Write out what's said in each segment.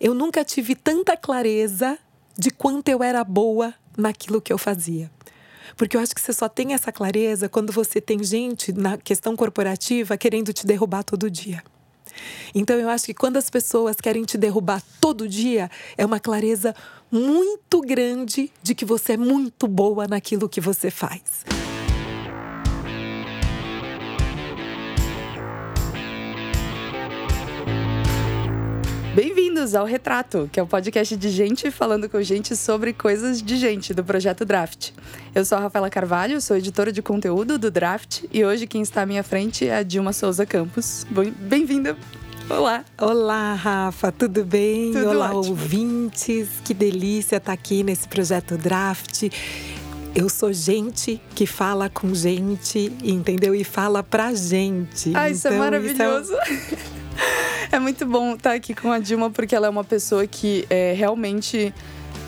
eu nunca tive tanta clareza de quanto eu era boa naquilo que eu fazia. Porque eu acho que você só tem essa clareza quando você tem gente na questão corporativa querendo te derrubar todo dia. Então eu acho que quando as pessoas querem te derrubar todo dia, é uma clareza muito grande de que você é muito boa naquilo que você faz. Bem-vindos ao Retrato, que é o um podcast de gente falando com gente sobre coisas de gente do projeto Draft. Eu sou a Rafaela Carvalho, sou editora de conteúdo do Draft e hoje quem está à minha frente é a Dilma Souza Campos. Bem-vinda! Olá. Olá, Rafa, tudo bem? Tudo Olá, ótimo. ouvintes. Que delícia estar aqui nesse projeto Draft. Eu sou gente que fala com gente, entendeu? E fala pra gente. Ah, isso é Então, maravilhoso. É muito bom estar aqui com a Dilma, porque ela é uma pessoa que é, realmente.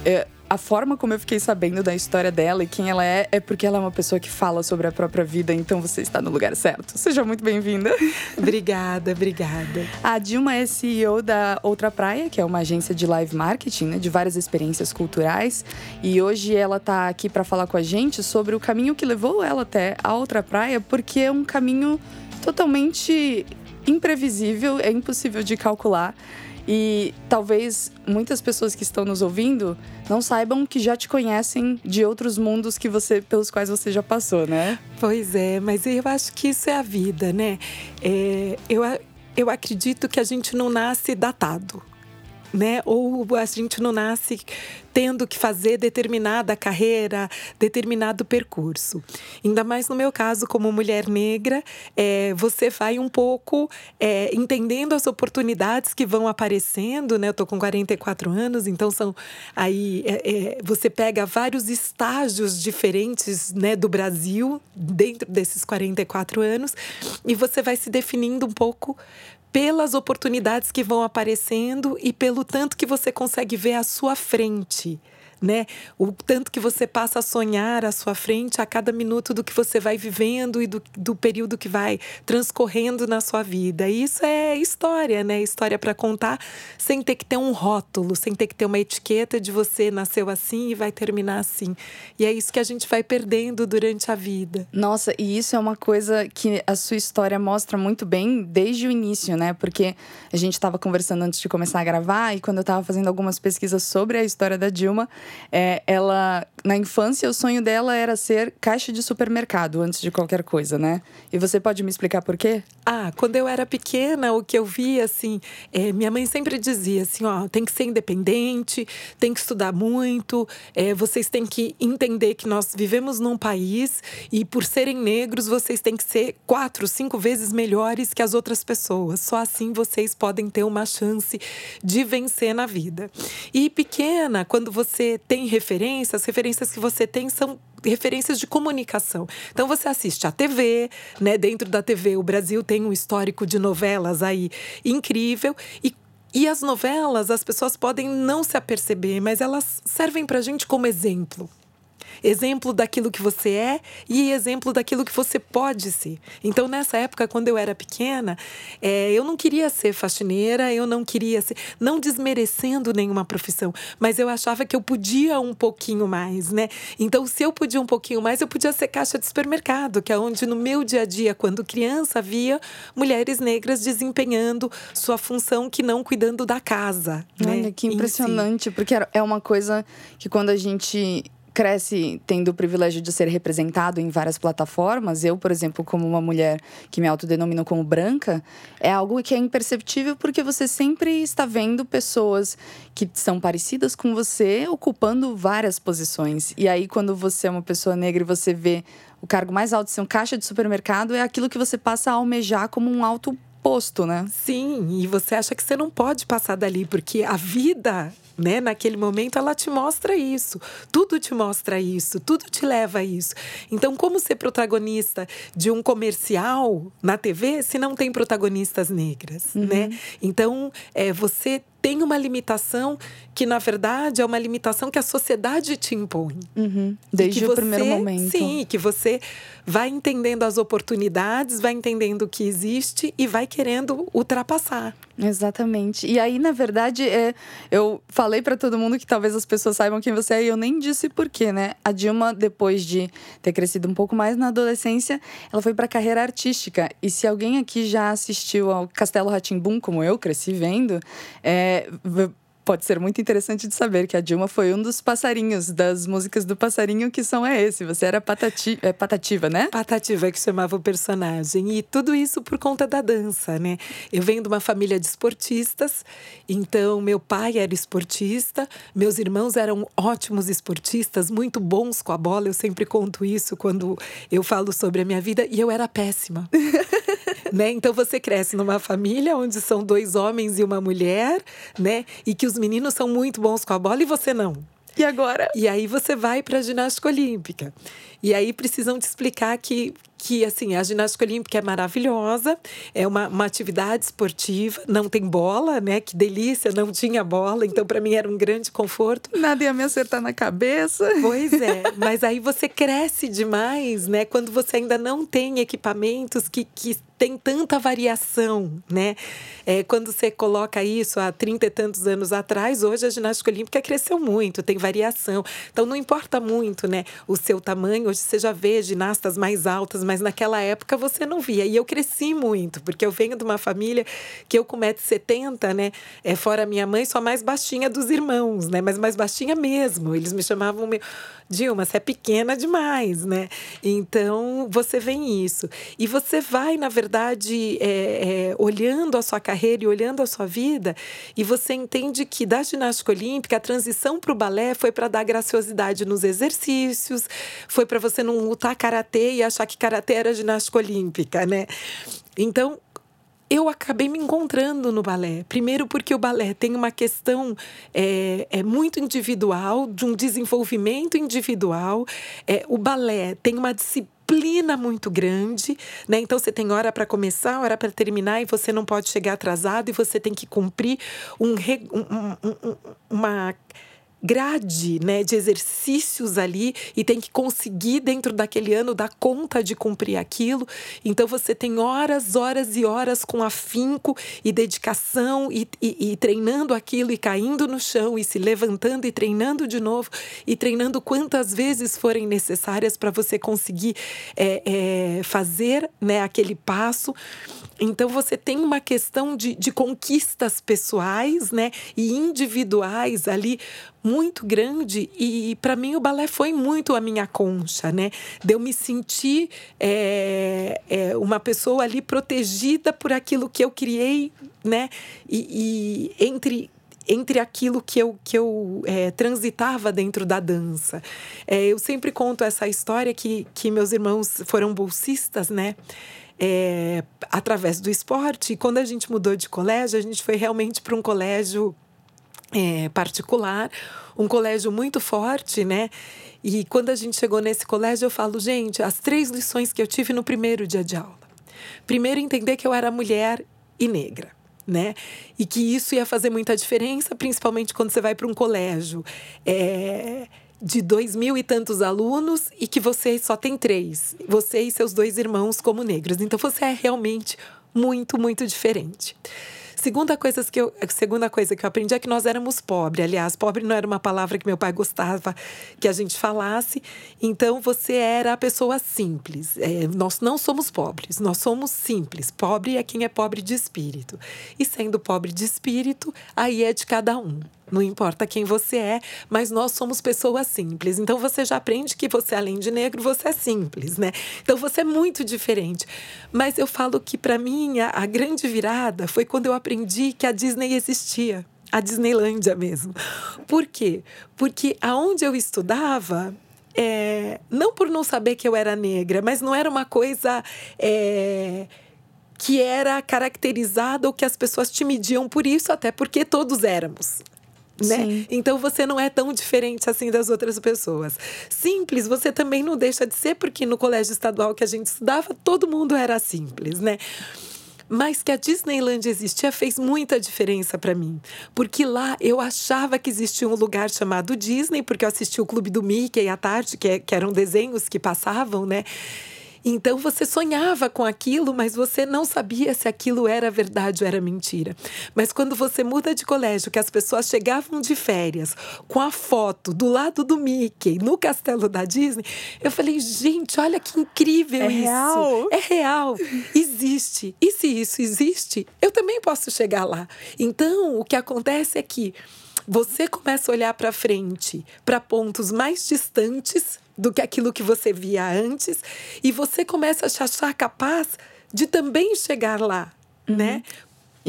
É, a forma como eu fiquei sabendo da história dela e quem ela é, é porque ela é uma pessoa que fala sobre a própria vida, então você está no lugar certo. Seja muito bem-vinda. Obrigada, obrigada. A Dilma é CEO da Outra Praia, que é uma agência de live marketing, né, de várias experiências culturais. E hoje ela está aqui para falar com a gente sobre o caminho que levou ela até a Outra Praia, porque é um caminho totalmente imprevisível, é impossível de calcular. E talvez muitas pessoas que estão nos ouvindo não saibam que já te conhecem de outros mundos que você, pelos quais você já passou, né? Pois é, mas eu acho que isso é a vida, né? É, eu, eu acredito que a gente não nasce datado. Né? Ou a gente não nasce tendo que fazer determinada carreira, determinado percurso. Ainda mais no meu caso, como mulher negra, é, você vai um pouco é, entendendo as oportunidades que vão aparecendo, né? Eu tô com 44 anos, então são aí é, você pega vários estágios diferentes, né, do Brasil dentro desses 44 anos e você vai se definindo um pouco pelas oportunidades que vão aparecendo e pelo tanto que você consegue ver à sua frente. Né? O tanto que você passa a sonhar à sua frente a cada minuto do que você vai vivendo e do, do período que vai transcorrendo na sua vida. E isso é história, né? História para contar sem ter que ter um rótulo, sem ter que ter uma etiqueta de você nasceu assim e vai terminar assim. E é isso que a gente vai perdendo durante a vida. Nossa, e isso é uma coisa que a sua história mostra muito bem desde o início, né? Porque a gente estava conversando antes de começar a gravar e quando eu estava fazendo algumas pesquisas sobre a história da Dilma, é, ela, na infância, o sonho dela era ser caixa de supermercado antes de qualquer coisa, né? E você pode me explicar por quê? Ah, quando eu era pequena, o que eu via, assim, é, minha mãe sempre dizia assim: ó, tem que ser independente, tem que estudar muito, é, vocês têm que entender que nós vivemos num país e, por serem negros, vocês têm que ser quatro, cinco vezes melhores que as outras pessoas. Só assim vocês podem ter uma chance de vencer na vida. E pequena, quando você tem referências, as referências que você tem são referências de comunicação. Então você assiste a TV, né? Dentro da TV, o Brasil tem um histórico de novelas aí incrível e e as novelas, as pessoas podem não se aperceber, mas elas servem para a gente como exemplo exemplo daquilo que você é e exemplo daquilo que você pode ser. Então, nessa época, quando eu era pequena, é, eu não queria ser faxineira, eu não queria ser. Não desmerecendo nenhuma profissão, mas eu achava que eu podia um pouquinho mais, né? Então, se eu podia um pouquinho mais, eu podia ser caixa de supermercado, que é onde no meu dia a dia, quando criança, via mulheres negras desempenhando sua função que não cuidando da casa. Olha, né? que Em si. impressionante, porque é uma coisa que quando a gente cresce tendo o privilégio de ser representado em várias plataformas, eu, por exemplo, como uma mulher que me autodenomino como branca, é algo que é imperceptível porque você sempre está vendo pessoas que são parecidas com você ocupando várias posições. E aí, quando você é uma pessoa negra e você vê o cargo mais alto ser um caixa de supermercado, é aquilo que você passa a almejar como um alto posto, né? Sim, e você acha que você não pode passar dali, porque a vida, né, naquele momento, ela te mostra isso. Tudo te mostra isso, tudo te leva a isso. Então, como ser protagonista de um comercial na TV se não tem protagonistas negras, Uhum. né? Então, é, você tem uma limitação que na verdade é uma limitação que a sociedade te impõe. Uhum. Desde o primeiro momento. Sim, que você vai entendendo as oportunidades, vai entendendo o que existe e vai querendo ultrapassar. Exatamente. E aí, na verdade, é, eu falei para todo mundo que talvez as pessoas saibam quem você é e eu nem disse por quê, né? A Dilma, depois de ter crescido um pouco mais na adolescência, ela foi para carreira artística. E se alguém aqui já assistiu ao Castelo Ratimbum, como eu cresci vendo, é, pode ser muito interessante de saber que a Dilma foi um dos passarinhos das músicas do passarinho que são é esse. Você era patati, é, patativa, né? Patativa que chamava o personagem e tudo isso por conta da dança, né? Eu venho de uma família de esportistas, então meu pai era esportista, meus irmãos eram ótimos esportistas, muito bons com a bola. Eu sempre conto isso quando eu falo sobre a minha vida e eu era péssima. né? Então você cresce numa família onde são dois homens e uma mulher, né? E que os meninos são muito bons com a bola e você não. E agora? E aí você vai para a ginástica olímpica. E aí precisam te explicar que, que assim, a ginástica olímpica é maravilhosa, é uma, uma atividade esportiva, não tem bola, né? Que delícia, não tinha bola, então para mim era um grande conforto. Nada ia me acertar na cabeça. Pois é, mas aí você cresce demais, né? Quando você ainda não tem equipamentos que, que tem tanta variação, né? É, quando você coloca isso há 30 e tantos anos atrás, hoje a ginástica olímpica cresceu muito, tem variação. Então não importa muito, né? O seu tamanho, hoje você já vê ginastas mais altas, mas naquela época você não via. E eu cresci muito, porque eu venho de uma família que eu com 1,70m, né? É, fora minha mãe, sou a mais baixinha dos irmãos, né? Mas mais baixinha mesmo. Eles me chamavam. Dilma, você é pequena demais, né? Então você vem isso. E você vai, na verdade, é, é, olhando a sua carreira e olhando a sua vida, e você entende que da ginástica olímpica, a transição para o balé foi para dar graciosidade nos exercícios, foi para você não lutar karatê e achar que karatê era ginástica olímpica, né? Então, eu acabei me encontrando no balé. Primeiro, porque o balé tem uma questão é, é muito individual, de um desenvolvimento individual. É, o balé tem uma disciplina muito grande, né? Então você tem hora para começar, hora para terminar e você não pode chegar atrasado e você tem que cumprir um, um, um, uma grade né, de exercícios ali e tem que conseguir, dentro daquele ano, dar conta de cumprir aquilo. Então, você tem horas, horas e horas com afinco e dedicação e, e, e treinando aquilo e caindo no chão e se levantando e treinando de novo e treinando quantas vezes forem necessárias para você conseguir é, é, fazer né, aquele passo. Então, você tem uma questão de, de conquistas pessoais né, e individuais ali muito grande e para mim o balé foi muito a minha concha, né? De eu me sentir é, é, uma pessoa ali protegida por aquilo que eu criei, né? E, e entre entre aquilo que eu, que eu é, transitava dentro da dança. É, eu sempre conto essa história que, que meus irmãos foram bolsistas, né? É, através do esporte. E quando a gente mudou de colégio, a gente foi realmente para um colégio é, particular, um colégio muito forte, né? E quando a gente chegou nesse colégio, eu falo, gente, as três lições que eu tive no primeiro dia de aula. Primeiro, entender que eu era mulher e negra. Né? E que isso ia fazer muita diferença, principalmente quando você vai para um colégio é, de dois mil e tantos alunos e que você só tem três, você e seus dois irmãos como negros. Então você é realmente muito, muito diferente. Segunda coisa que eu, segunda coisa que eu aprendi é que nós éramos pobres. Aliás, pobre não era uma palavra que meu pai gostava que a gente falasse. Então, você era a pessoa simples. É, nós não somos pobres, nós somos simples. Pobre é quem é pobre de espírito. E sendo pobre de espírito, aí é de cada um. Não importa quem você é, mas nós somos pessoas simples. Então você já aprende que você, além de negro, você é simples, né? Então você é muito diferente. Mas eu falo que para mim a, a grande virada foi quando eu aprendi que a Disney existia a Disneylândia mesmo. Por quê? Porque aonde eu estudava, é, não por não saber que eu era negra, mas não era uma coisa é, que era caracterizada ou que as pessoas te mediam por isso, até porque todos éramos né? Então você não é tão diferente assim das outras pessoas. Simples, você também não deixa de ser, porque no colégio estadual que a gente estudava, todo mundo era simples, né? Mas que a Disneyland existia fez muita diferença para mim. Porque lá eu achava que existia um lugar chamado Disney, porque eu assistia o Clube do Mickey à tarde, que, é, que eram desenhos que passavam, né? Então você sonhava com aquilo, mas você não sabia se aquilo era verdade ou era mentira. Mas quando você muda de colégio, que as pessoas chegavam de férias com a foto do lado do Mickey no castelo da Disney, eu falei, gente, olha que incrível é isso. Real. É real. Existe. E se isso existe, eu também posso chegar lá. Então, o que acontece é que você começa a olhar para frente, para pontos mais distantes do que aquilo que você via antes, e você começa a se achar capaz de também chegar lá, uhum. né?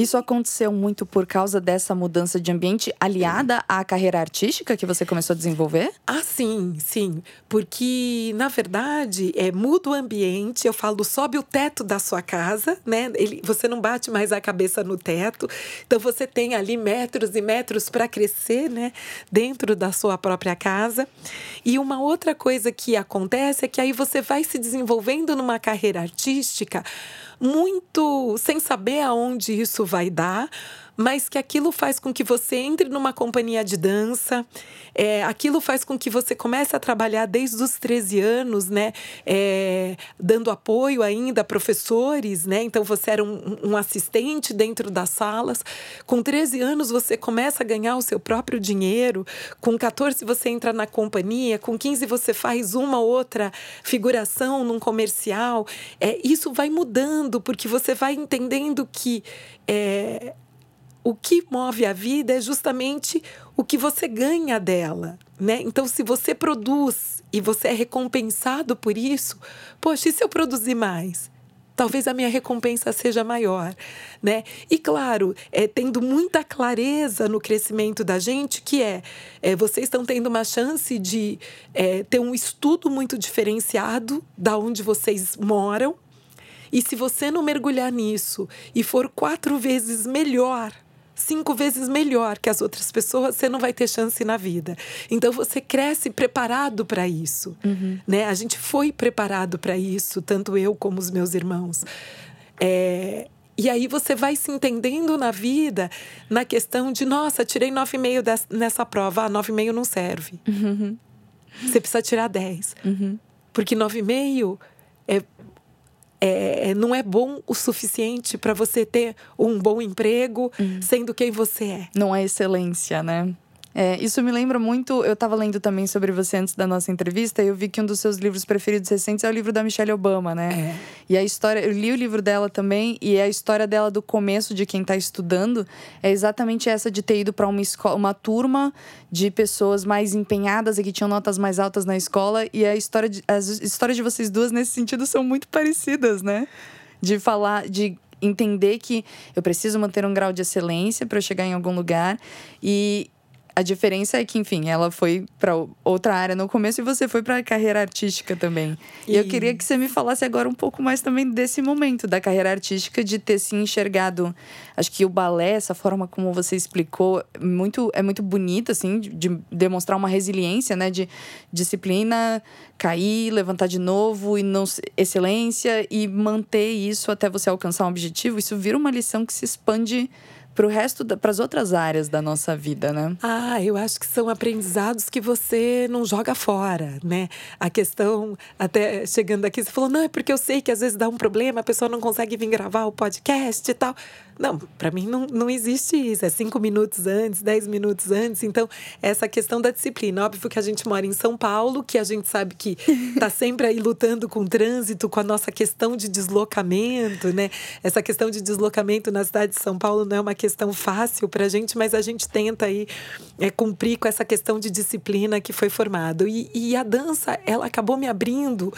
Isso aconteceu muito por causa dessa mudança de ambiente aliada à carreira artística que você começou a desenvolver? Ah, sim, sim. Porque, na verdade, é, muda o ambiente, eu falo, sobe o teto da sua casa, né? Ele, você não bate mais a cabeça no teto. Então, você tem ali metros e metros para crescer, né? Dentro da sua própria casa. E uma outra coisa que acontece é que aí você vai se desenvolvendo numa carreira artística muito sem saber aonde isso vai dar, mas que aquilo faz com que você entre numa companhia de dança, é, aquilo faz com que você comece a trabalhar desde os 13 anos, né? É, dando apoio ainda a professores, né? Então você era um, um, assistente dentro das salas. Com 13 anos você começa a ganhar o seu próprio dinheiro. Com 14 você entra na companhia. Com 15 você faz uma outra figuração num comercial. É, isso vai mudando, porque você vai entendendo que. É, o que move a vida é justamente o que você ganha dela, né? Então, se você produz e você é recompensado por isso, poxa, e se eu produzir mais? Talvez a minha recompensa seja maior, né? E claro, é, tendo muita clareza no crescimento da gente, que é, é vocês estão tendo uma chance de é, ter um estudo muito diferenciado da onde vocês moram. E se você não mergulhar nisso e for quatro vezes melhor cinco vezes melhor que as outras pessoas, você não vai ter chance na vida. Então você cresce preparado para isso, uhum. né? A gente foi preparado para isso, tanto eu como os meus irmãos. É, e aí você vai se entendendo na vida na questão de, nossa, tirei 9,5 nessa prova, ah, 9,5 não serve. Uhum. Você precisa tirar 10. Uhum. Porque 9,5 é é, é, não é bom o suficiente para você ter um bom emprego, uhum. sendo quem você é. Não é excelência, né? É, isso me lembra muito. Eu estava lendo também sobre você antes da nossa entrevista e eu vi que um dos seus livros preferidos recentes é o livro da Michelle Obama, né? É. E a história. Eu li o livro dela também e a história dela do começo de quem está estudando é exatamente essa de ter ido para uma escola, uma turma de pessoas mais empenhadas e que tinham notas mais altas na escola. E a história de, as histórias de vocês duas nesse sentido são muito parecidas, né? De falar. de entender que eu preciso manter um grau de excelência para eu chegar em algum lugar e a diferença é que, enfim, ela foi para outra área no começo e você foi para a carreira artística também. E... e eu queria que você me falasse agora um pouco mais também desse momento da carreira artística, de ter se enxergado. Acho que o balé, essa forma como você explicou, muito, é muito bonita, assim, de, de demonstrar uma resiliência, né? De disciplina, cair, levantar de novo e não excelência e manter isso até você alcançar um objetivo. Isso vira uma lição que se expande para o resto, para as outras áreas da nossa vida, né? Ah, eu acho que são aprendizados que você não joga fora, né? A questão, até chegando aqui, você falou, não, é porque eu sei que às vezes dá um problema, a pessoa não consegue vir gravar o podcast e tal. Não, para mim não, não existe isso. É cinco minutos antes, dez minutos antes. Então, essa questão da disciplina. Óbvio que a gente mora em São Paulo, que a gente sabe que está sempre aí lutando com o trânsito, com a nossa questão de deslocamento, né? Essa questão de deslocamento na cidade de São Paulo não é uma questão fácil para a gente, mas a gente tenta aí é, cumprir com essa questão de disciplina que foi formado. E, e a dança, ela acabou me abrindo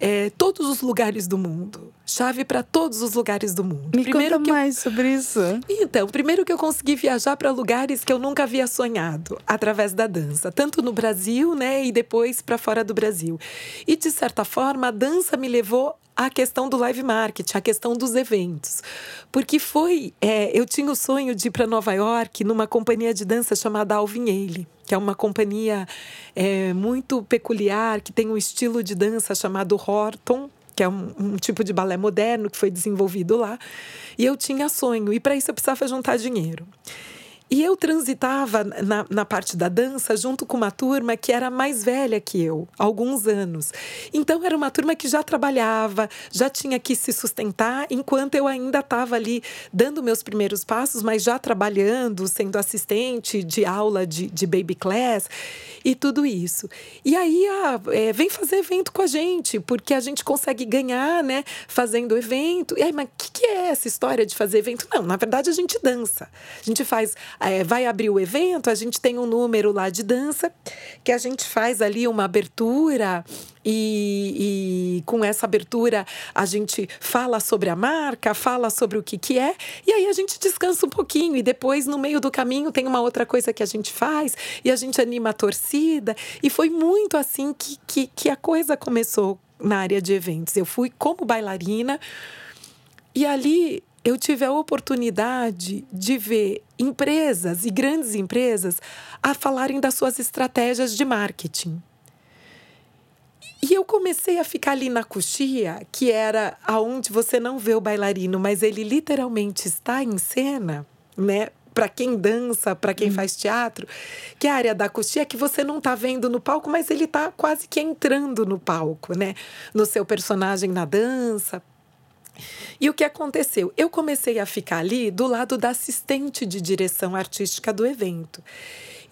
é, todos os lugares do mundo. Chave para todos os lugares do mundo. Me primeiro conta mais eu... sobre isso. Então, primeiro que eu consegui viajar para lugares que eu nunca havia sonhado através da dança, tanto no Brasil, né, e depois para fora do Brasil. E de certa forma, a dança me levou à questão do live marketing, à questão dos eventos. Porque foi. É, eu tinha o sonho de ir para Nova York numa companhia de dança chamada Alvin Ailey que é uma companhia é, muito peculiar, que tem um estilo de dança chamado Horton. Que é um, um tipo de balé moderno que foi desenvolvido lá. E eu tinha sonho, e para isso eu precisava juntar dinheiro. E eu transitava na, na parte da dança junto com uma turma que era mais velha que eu, alguns anos. Então era uma turma que já trabalhava, já tinha que se sustentar, enquanto eu ainda estava ali dando meus primeiros passos, mas já trabalhando, sendo assistente de aula de, de baby class e tudo isso. E aí, ah, é, vem fazer evento com a gente, porque a gente consegue ganhar, né, fazendo evento. E aí, mas o que, que é essa história de fazer evento? Não, na verdade a gente dança. A gente faz é, vai abrir o evento, a gente tem um número lá de dança que a gente faz ali uma abertura e, e, com essa abertura a gente fala sobre a marca, fala sobre o que, que é, e aí a gente descansa um pouquinho. E depois, no meio do caminho, tem uma outra coisa que a gente faz e a gente anima a torcida. E foi muito assim que, que, que a coisa começou na área de eventos. Eu fui como bailarina e ali eu tive a oportunidade de ver empresas e grandes empresas a falarem das suas estratégias de marketing. E eu comecei a ficar ali na coxia, que era aonde você não vê o bailarino, mas ele literalmente está em cena, né? Para quem dança, para quem hum. faz teatro, que é a área da coxia que você não está vendo no palco, mas ele está quase que entrando no palco, né? No seu personagem na dança. E o que aconteceu? Eu comecei a ficar ali do lado da assistente de direção artística do evento.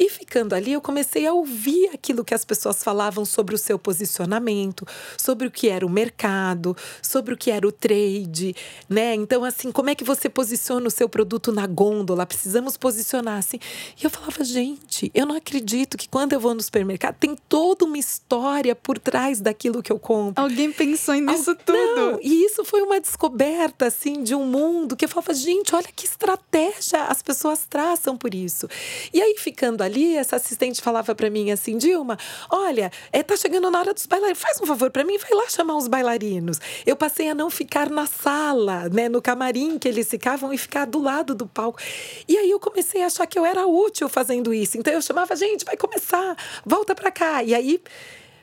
E ficando ali, eu comecei a ouvir aquilo que as pessoas falavam sobre o seu posicionamento, sobre o que era o mercado, sobre o que era o trade, né? Então, assim, como é que você posiciona o seu produto na gôndola? Precisamos posicionar assim. E eu falava, gente, eu não acredito que quando eu vou no supermercado tem toda uma história por trás daquilo que eu compro. Alguém pensou nisso Al... tudo. Não, e isso foi uma descoberta, assim, de um mundo que eu falava, gente, olha que estratégia as pessoas traçam por isso. E aí, ficando ali, ali, essa assistente falava para mim assim: Dilma, olha, é, tá chegando na hora dos bailarinos, faz um favor para mim, vai lá chamar os bailarinos. Eu passei a não ficar na sala, né, no camarim que eles ficavam e ficar do lado do palco. E aí eu comecei a achar que eu era útil fazendo isso. Então eu chamava, gente, vai começar, volta para cá. E aí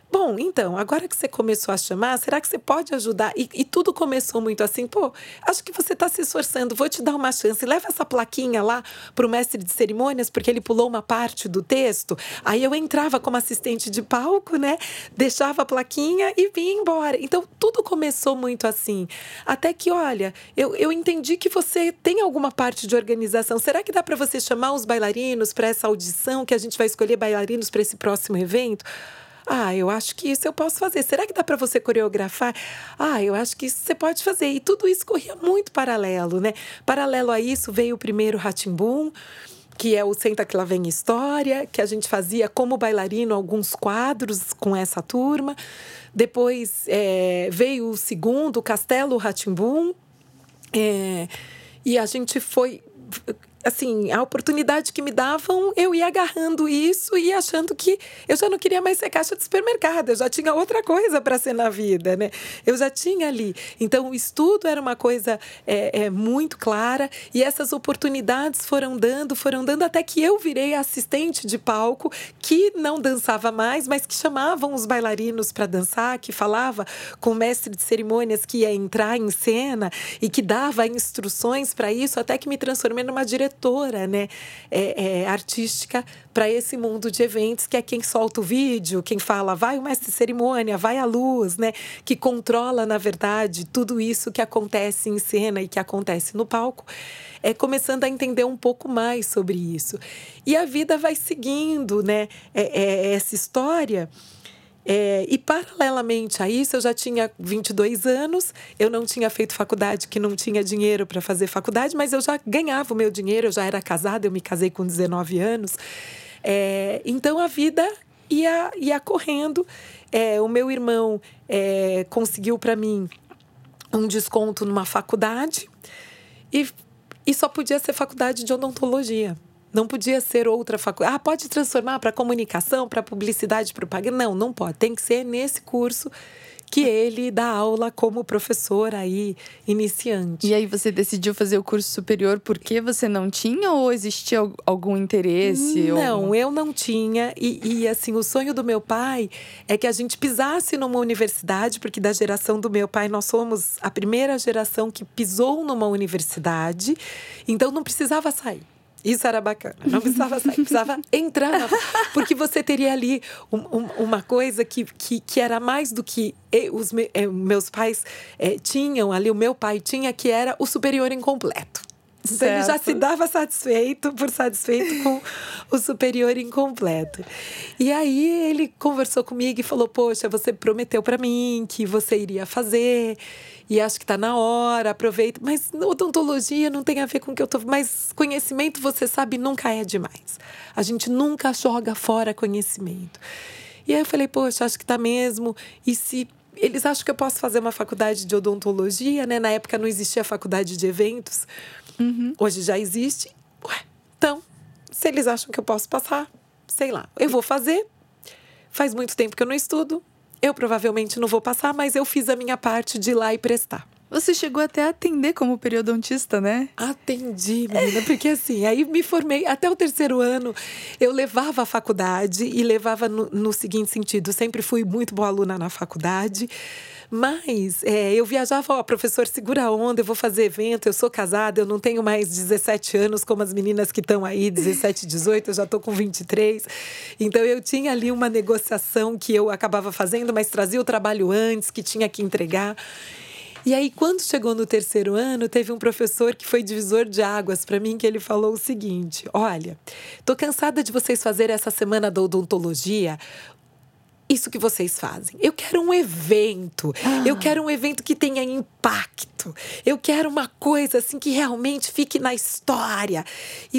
Bom, então, agora que você começou a chamar, será que você pode ajudar? E, e tudo começou muito assim, pô, acho que você está se esforçando, vou te dar uma chance. Leva essa plaquinha lá para o mestre de cerimônias, porque ele pulou uma parte do texto. Aí eu entrava como assistente de palco, né? Deixava a plaquinha e vinha embora. Então, tudo começou muito assim. Até que, olha, eu, eu entendi que você tem alguma parte de organização. Será que dá para você chamar os bailarinos para essa audição, que a gente vai escolher bailarinos para esse próximo evento? Ah, eu acho que isso eu posso fazer. Será que dá para você coreografar? Ah, eu acho que isso você pode fazer. E tudo isso corria muito paralelo, né? Paralelo a isso veio o primeiro Ratimbum que é o Senta Que Lá Vem História, que a gente fazia como bailarino alguns quadros com essa turma. Depois é, veio o segundo, Castelo Ratimbum, é, e a gente foi assim, a oportunidade que me davam, eu ia agarrando isso e achando que eu já não queria mais ser caixa de supermercado, eu já tinha outra coisa para ser na vida, né? Eu já tinha ali. Então, o estudo era uma coisa é, é, muito clara e essas oportunidades foram dando, foram dando até que eu virei assistente de palco que não dançava mais, mas que chamavam os bailarinos para dançar, que falava com o mestre de cerimônias que ia entrar em cena e que dava instruções para isso, até que me transformei numa diretora diretora né, é, é, artística para esse mundo de eventos, que é quem solta o vídeo, quem fala, vai o mestre cerimônia, vai a luz, né? Que controla, na verdade, tudo isso que acontece em cena e que acontece no palco. É começando a entender um pouco mais sobre isso. E a vida vai seguindo, né? É, é essa história. É, e paralelamente a isso, eu já tinha 22 anos, eu não tinha feito faculdade, que não tinha dinheiro para fazer faculdade, mas eu já ganhava o meu dinheiro, eu já era casada, eu me casei com 19 anos. É, então a vida ia, ia correndo. É, o meu irmão é, conseguiu para mim um desconto numa faculdade e, e só podia ser faculdade de odontologia. Não podia ser outra faculdade. Ah, pode transformar para comunicação, para publicidade, propaganda. Não, não pode. Tem que ser nesse curso que ele dá aula como professor aí, iniciante. E aí você decidiu fazer o curso superior porque você não tinha ou existia algum interesse? Não, ou... eu não tinha. E, e, assim, o sonho do meu pai é que a gente pisasse numa universidade, porque da geração do meu pai nós somos a primeira geração que pisou numa universidade, então não precisava sair. Isso era bacana. Não precisava sair, precisava entrar. Porque você teria ali um, um, uma coisa que, que, que era mais do que os me, eh, meus pais eh, tinham ali, o meu pai tinha, que era o superior incompleto. Então, ele já se dava satisfeito por satisfeito com o superior incompleto. E aí ele conversou comigo e falou: Poxa, você prometeu para mim que você iria fazer e acho que está na hora, aproveita. Mas odontologia não tem a ver com o que eu tô. Mas conhecimento, você sabe, nunca é demais. A gente nunca joga fora conhecimento. E aí eu falei, poxa, acho que tá mesmo. E se eles acham que eu posso fazer uma faculdade de odontologia, né? Na época não existia faculdade de eventos. Uhum. Hoje já existe. Ué, então, se eles acham que eu posso passar, sei lá, eu vou fazer. Faz muito tempo que eu não estudo. Eu provavelmente não vou passar, mas eu fiz a minha parte de ir lá e prestar. Você chegou até a atender como periodontista, né? Atendi, menina, porque assim, aí me formei até o terceiro ano, eu levava a faculdade e levava no, no seguinte sentido, sempre fui muito boa aluna na faculdade. Mas é, eu viajava, ó, professor, segura a onda, eu vou fazer evento, eu sou casada, eu não tenho mais 17 anos como as meninas que estão aí, 17, 18, eu já estou com 23. Então eu tinha ali uma negociação que eu acabava fazendo, mas trazia o trabalho antes, que tinha que entregar. E aí, quando chegou no terceiro ano, teve um professor que foi divisor de águas para mim, que ele falou o seguinte: Olha, tô cansada de vocês fazerem essa semana da odontologia isso que vocês fazem. Eu quero um evento. Ah. Eu quero um evento que tenha impacto. Eu quero uma coisa assim que realmente fique na história.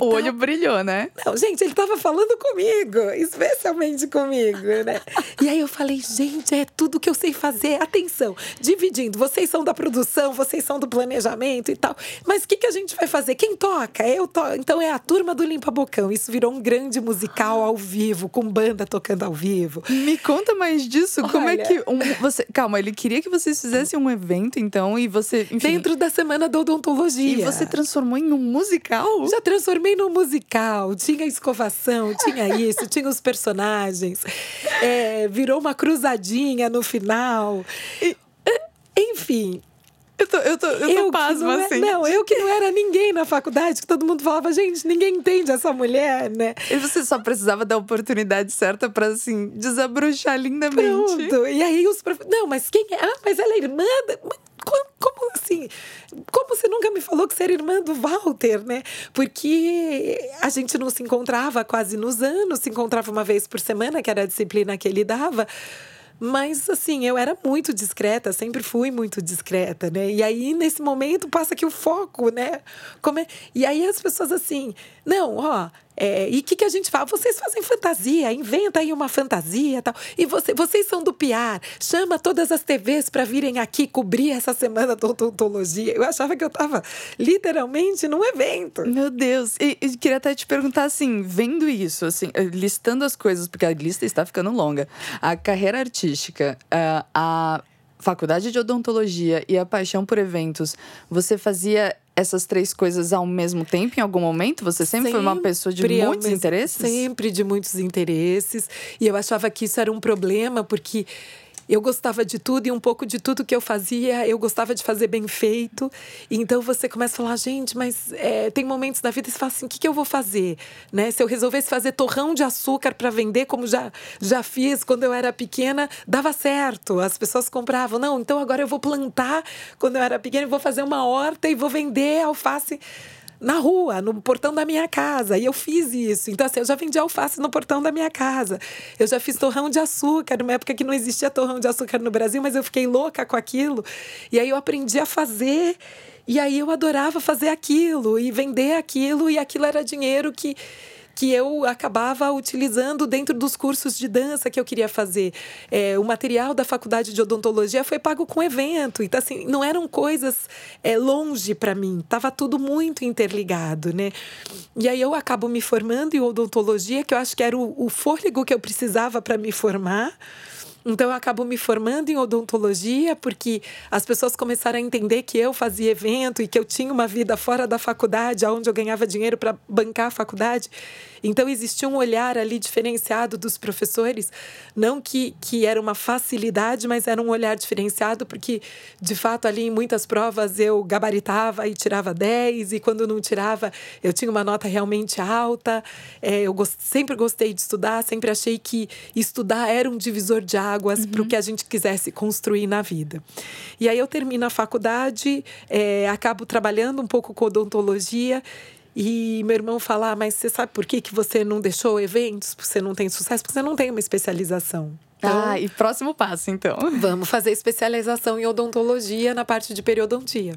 o olho brilhou, né? Não, gente, ele estava falando comigo, especialmente comigo, né? e aí eu falei, gente, é tudo que eu sei fazer. Atenção, dividindo. Vocês são da produção, vocês são do planejamento e tal. Mas o que, que a gente vai fazer? Quem toca? Eu toco. Então é a turma do Limpa Bocão. Isso virou um grande musical ao vivo, com banda tocando ao vivo. Me conta mais disso. Olha. Como é que. Um, você, calma, ele queria que vocês fizessem um evento, então, e você. Enfim, Dentro da semana da odontologia. E você transformou em um musical? Já transformei num musical. Tinha escovação, tinha isso, tinha os personagens. É, virou uma cruzadinha no final. E, enfim, eu tô, eu tô, eu tô eu pasma, não é, assim. Não, eu que não era ninguém na faculdade, que todo mundo falava, gente, ninguém entende essa mulher, né? E você só precisava da oportunidade certa pra, assim, desabrochar lindamente. Pronto. E aí os prof... Não, mas quem é? Ah, mas ela é irmã. Da... Como, assim? Como você nunca me falou que você era irmã do Walter, né? Porque a gente não se encontrava quase nos anos, se encontrava uma vez por semana, que era a disciplina que ele dava. Mas, assim, eu era muito discreta, sempre fui muito discreta, né? E aí, nesse momento, passa aqui o foco, né? Como é... E aí as pessoas assim, não, ó, é, e o que, que a gente fala? Vocês fazem fantasia, inventa aí uma fantasia tal. E você, vocês são do PR, chama todas as TVs para virem aqui cobrir essa semana da odontologia. Eu achava que eu estava literalmente num evento. Meu Deus. E, e, queria até te perguntar assim, vendo isso, assim, eh, listando as coisas, porque a lista está ficando longa. A carreira artística, a, a faculdade de odontologia e a paixão por eventos, você fazia essas três coisas ao mesmo tempo em algum momento? Você sempre, sempre foi uma pessoa de muitos mesmo, interesses? Sempre de muitos interesses. E eu achava que isso era um problema, porque eu gostava de tudo e um pouco de tudo que eu fazia, eu gostava de fazer bem feito. Então você começa a falar, gente, mas é, tem momentos na vida que você fala assim: o que, que eu vou fazer? Né? Se eu resolvesse fazer torrão de açúcar para vender, como já, já fiz quando eu era pequena, dava certo. As pessoas compravam. Não, então agora eu vou plantar quando eu era pequena, vou fazer uma horta e vou vender alface na rua, no portão da minha casa. E eu fiz isso. Então, assim, eu já vendi alface no portão da minha casa. Eu já fiz torrão de açúcar, numa época que não existia torrão de açúcar no Brasil, mas eu fiquei louca com aquilo. E aí eu aprendi a fazer. E aí eu adorava fazer aquilo e vender aquilo, e aquilo era dinheiro que que eu acabava utilizando dentro dos cursos de dança que eu queria fazer. É, o material da faculdade de odontologia foi pago com evento. Então, assim, não eram coisas é, longe para mim. Tava tudo muito interligado, né? E aí eu acabo me formando em odontologia, que eu acho que era o, o fôlego que eu precisava para me formar. Então eu acabo me formando em odontologia porque as pessoas começaram a entender que eu fazia evento e que eu tinha uma vida fora da faculdade, onde eu ganhava dinheiro para bancar a faculdade. Então existia um olhar ali diferenciado dos professores, não que, que era uma facilidade, mas era um olhar diferenciado, porque de fato ali em muitas provas eu gabaritava e tirava 10, e quando não tirava eu tinha uma nota realmente alta. É, eu gost, sempre gostei de estudar, sempre achei que estudar era um divisor de águas uhum. para o que a gente quisesse construir na vida. E aí eu termino a faculdade, é, acabo trabalhando um pouco com odontologia e meu irmão fala: ah, mas você sabe por que, que você não deixou eventos? Porque você não tem sucesso? Porque você não tem uma especialização. Então, ah, e próximo passo, então. Vamos fazer especialização em odontologia na parte de periodontia.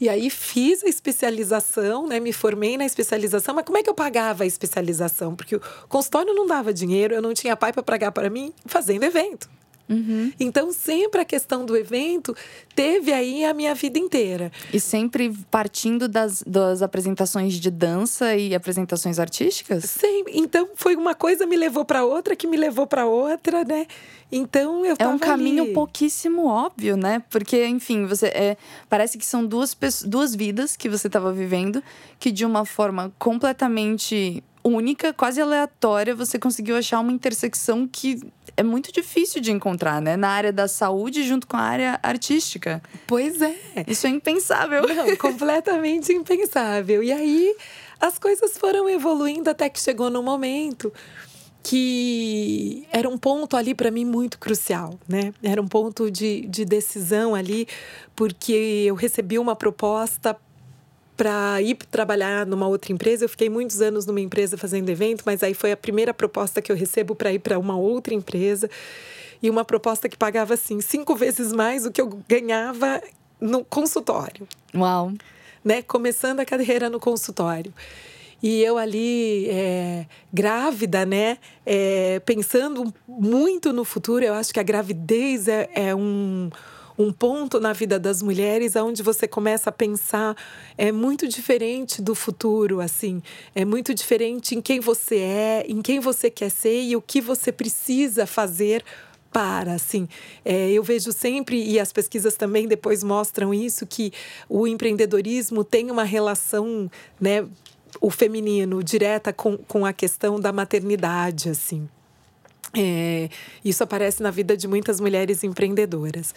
E aí fiz a especialização, né? Me formei na especialização, mas como é que eu pagava a especialização? Porque o consultório não dava dinheiro, eu não tinha pai para pagar para mim fazendo evento. Uhum. Então, sempre a questão do evento teve aí a minha vida inteira. E sempre partindo das, das apresentações de dança e apresentações artísticas? Sim. Então, foi uma coisa me levou para outra, que me levou para outra, né? Então, eu É um caminho ali. pouquíssimo óbvio, né? Porque, enfim, você é, parece que são duas, duas vidas que você estava vivendo que, de uma forma completamente única, quase aleatória, você conseguiu achar uma intersecção que é muito difícil de encontrar, né? Na área da saúde junto com a área artística. Pois é. Isso é impensável. Não, completamente impensável. E aí as coisas foram evoluindo até que chegou no momento que era um ponto ali para mim muito crucial, né? Era um ponto de, de decisão ali, porque eu recebi uma proposta para ir trabalhar numa outra empresa. Eu fiquei muitos anos numa empresa fazendo evento, mas aí foi a primeira proposta que eu recebo para ir para uma outra empresa. E uma proposta que pagava assim cinco vezes mais do que eu ganhava no consultório. Uau! Né? Começando a carreira no consultório. E eu ali, é, grávida, né? É, pensando muito no futuro, eu acho que a gravidez é, é um um ponto na vida das mulheres onde você começa a pensar é muito diferente do futuro, assim, é muito diferente em quem você é, em quem você quer ser e o que você precisa fazer para, assim. É, eu vejo sempre, e as pesquisas também depois mostram isso, que o empreendedorismo tem uma relação, né, o feminino, direta com, com a questão da maternidade, assim. É, isso aparece na vida de muitas mulheres empreendedoras.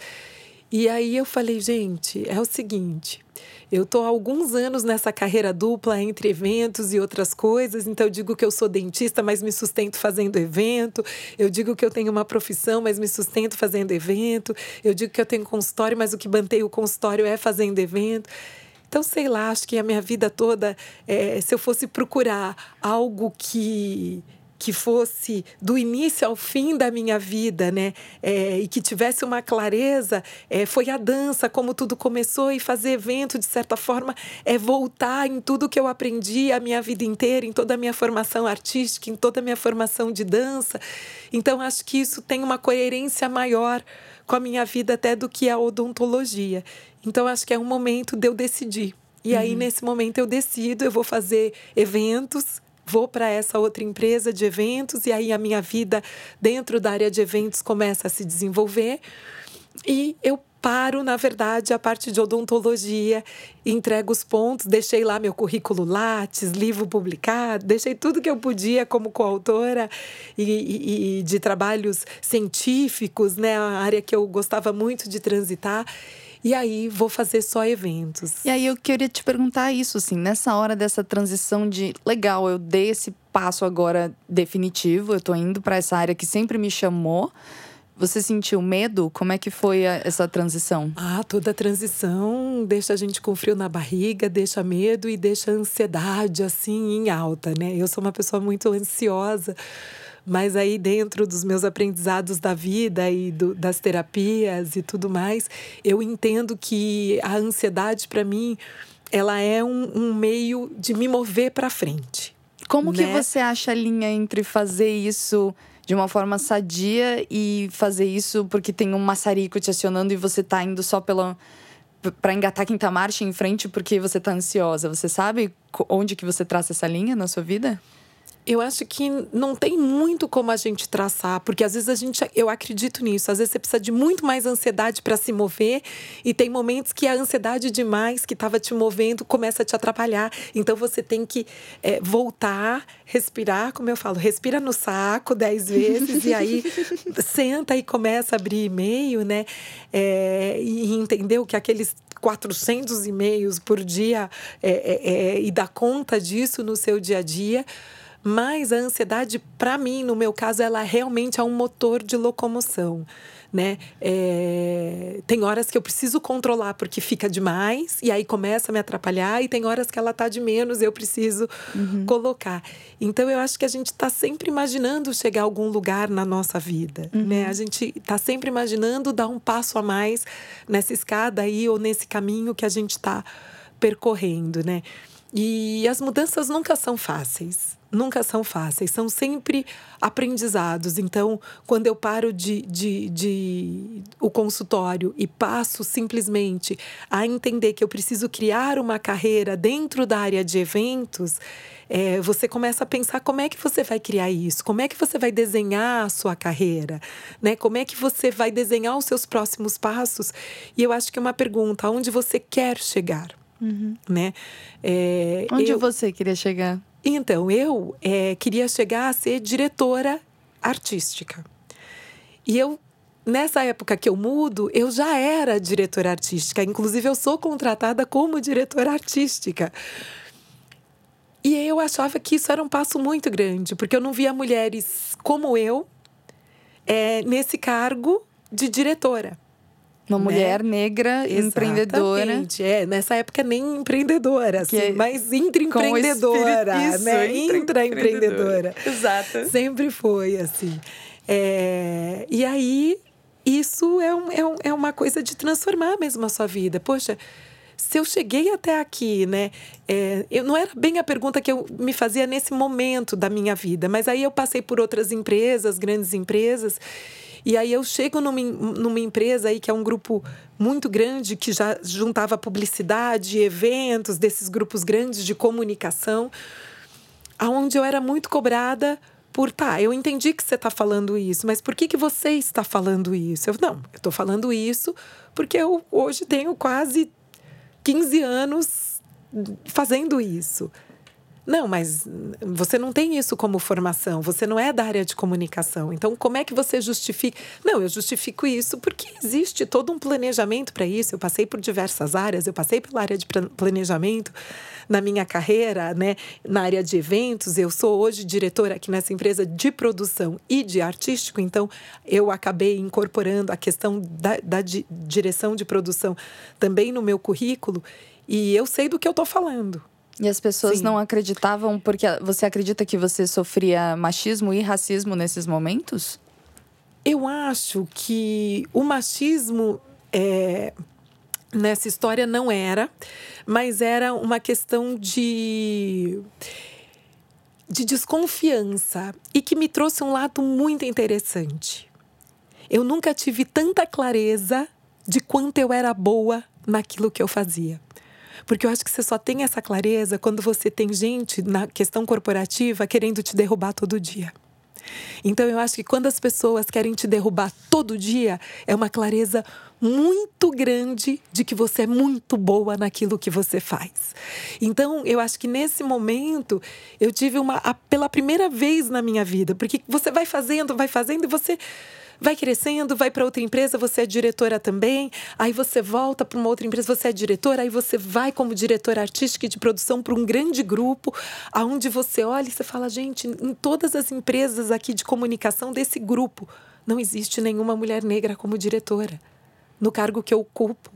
E aí eu falei, gente, é o seguinte, eu tô há alguns anos nessa carreira dupla entre eventos e outras coisas, então eu digo que eu sou dentista, mas me sustento fazendo evento. Eu digo que eu tenho uma profissão, mas me sustento fazendo evento. Eu digo que eu tenho consultório, mas o que mantém o consultório é fazendo evento. Então, sei lá, acho que a minha vida toda, é, se eu fosse procurar algo que que fosse do início ao fim da minha vida, né? É, e que tivesse uma clareza, é, foi a dança, como tudo começou, e fazer evento, de certa forma, é voltar em tudo que eu aprendi a minha vida inteira, em toda a minha formação artística, em toda a minha formação de dança. Então, acho que isso tem uma coerência maior com a minha vida até do que a odontologia. Então, acho que é um momento de eu decidir. E aí, uhum. nesse momento, eu decido, eu vou fazer eventos vou para essa outra empresa de eventos e aí a minha vida dentro da área de eventos começa a se desenvolver. E eu paro, na verdade, a parte de odontologia, entrego os pontos, deixei lá meu currículo Lattes, livro publicado, deixei tudo que eu podia como coautora e, e, e de trabalhos científicos, né, a área que eu gostava muito de transitar. E aí vou fazer só eventos. E aí eu queria te perguntar isso, assim, nessa hora dessa transição de legal, eu dei esse passo agora definitivo, eu tô indo para essa área que sempre me chamou. Você sentiu medo? Como é que foi a, essa transição? Ah, toda transição deixa a gente com frio na barriga, deixa medo e deixa ansiedade assim em alta, né? Eu sou uma pessoa muito ansiosa mas aí, dentro dos meus aprendizados da vida e do, das terapias e tudo mais, eu entendo que a ansiedade, para mim, ela é um, um, meio de me mover para frente. Como né? que você acha a linha entre fazer isso de uma forma sadia e fazer isso porque tem um maçarico te acionando e você tá indo só pela para engatar quinta marcha em frente porque você tá ansiosa. Você sabe onde que você traça essa linha na sua vida? Eu acho que não tem muito como a gente traçar, porque às vezes a gente, eu acredito nisso, às vezes você precisa de muito mais ansiedade para se mover e tem momentos que a ansiedade demais que estava te movendo começa a te atrapalhar. Então você tem que é, voltar, respirar, como eu falo, respira no saco dez vezes e aí senta e começa a abrir e-mail, né? É, e entendeu que aqueles 400 e-mails por dia é, e dar conta disso no seu dia a dia. Mas a ansiedade, para mim, no meu caso, ela realmente é um motor de locomoção. Né? É... Tem horas que eu preciso controlar porque fica demais e aí começa a me atrapalhar, e tem horas que ela tá de menos e eu preciso uhum. colocar. Então eu acho que a gente está sempre imaginando chegar a algum lugar na nossa vida. Uhum. Né? A gente está sempre imaginando dar um passo a mais nessa escada aí ou nesse caminho que a gente está percorrendo. Né? E as mudanças nunca são fáceis nunca são fáceis, são sempre aprendizados. Então, quando eu paro de, de, de, o consultório e passo simplesmente a entender que eu preciso criar uma carreira dentro da área de eventos, é, você começa a pensar como é que você vai criar isso, como é que você vai desenhar a sua carreira, né? Como é que você vai desenhar os seus próximos passos? E eu acho que é uma pergunta: aonde você quer chegar? Uhum. Né? É, Onde eu... você queria chegar? Então, eu é, queria chegar a ser diretora artística. E eu, nessa época que eu mudo, eu já era diretora artística. Inclusive, eu sou contratada como diretora artística. E eu achava que isso era um passo muito grande, porque eu não via mulheres como eu é, nesse cargo de diretora. Uma né? mulher negra Exatamente. empreendedora. É, nessa época nem empreendedora, assim, é mas intraempreendedora, né? Intraempreendedora. Exato. Sempre foi, assim. É, e aí, isso é, um, é, um, é uma coisa de transformar mesmo a sua vida. Poxa, se eu cheguei até aqui, né? É, eu, não era bem a pergunta que eu me fazia nesse momento da minha vida, mas aí eu passei por outras empresas, grandes empresas, e aí eu chego numa, numa empresa aí que é um grupo muito grande, que já juntava publicidade, eventos, desses grupos grandes de comunicação, aonde eu era muito cobrada por tá, eu entendi que você está falando isso, mas por que, que você está falando isso? Eu, não, eu estou falando isso porque eu hoje tenho quase 15 anos fazendo isso. Não, mas você não tem isso como formação, você não é da área de comunicação. Então, como é que você justifica? Não, eu justifico isso porque existe todo um planejamento para isso. Eu passei por diversas áreas, eu passei pela área de planejamento na minha carreira, né, na área de eventos. Eu sou hoje diretora aqui nessa empresa de produção e de artístico, então eu acabei incorporando a questão da, da di direção de produção também no meu currículo e eu sei do que eu estou falando. E as pessoas Sim. não acreditavam porque você acredita que você sofria machismo e racismo nesses momentos? Eu acho que o machismo é, nessa história não era, mas era uma questão de de desconfiança e que me trouxe um lado muito interessante. Eu nunca tive tanta clareza de quanto eu era boa naquilo que eu fazia. Porque eu acho que você só tem essa clareza quando você tem gente na questão corporativa querendo te derrubar todo dia. Então eu acho que quando as pessoas querem te derrubar todo dia, é uma clareza muito grande de que você é muito boa naquilo que você faz. Então, eu acho que nesse momento eu tive uma pela primeira vez na minha vida, porque você vai fazendo, vai fazendo e você vai crescendo, vai para outra empresa, você é diretora também, aí você volta para uma outra empresa, você é diretora, aí você vai como diretora artística e de produção para um grande grupo, aonde você olha e você fala, gente, em todas as empresas aqui de comunicação desse grupo, não existe nenhuma mulher negra como diretora, no cargo que eu ocupo.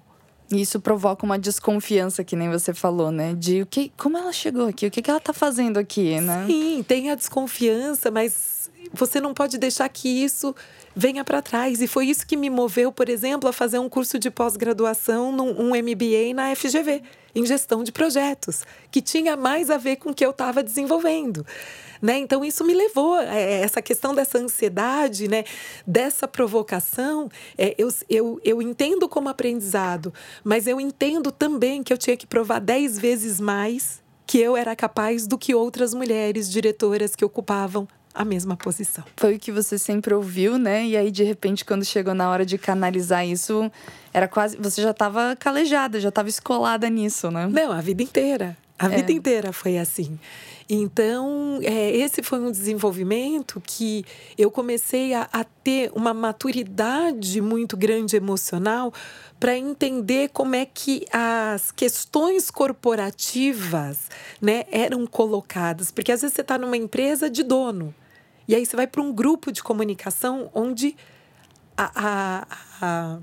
Isso provoca uma desconfiança, que nem você falou, né? De o que, como ela chegou aqui, o que, que ela está fazendo aqui, né? Sim, tem a desconfiança, mas você não pode deixar que isso venha para trás. E foi isso que me moveu, por exemplo, a fazer um curso de pós-graduação, um MBA na FGV, em gestão de projetos, que tinha mais a ver com o que eu estava desenvolvendo. Né? Então, isso me levou, é, essa questão dessa ansiedade, né? dessa provocação, é, eu, eu, eu entendo como aprendizado, mas eu entendo também que eu tinha que provar dez vezes mais que eu era capaz do que outras mulheres diretoras que ocupavam a mesma posição. Foi o que você sempre ouviu, né? E aí, de repente, quando chegou na hora de canalizar isso, era quase. Você já estava calejada, já estava escolada nisso, né? Não, a vida inteira. A é. vida inteira foi assim. Então, é, esse foi um desenvolvimento que eu comecei a, a ter uma maturidade muito grande emocional para entender como é que as questões corporativas né, eram colocadas. Porque às vezes você está numa empresa de dono. E aí você vai para um grupo de comunicação onde a, a, a,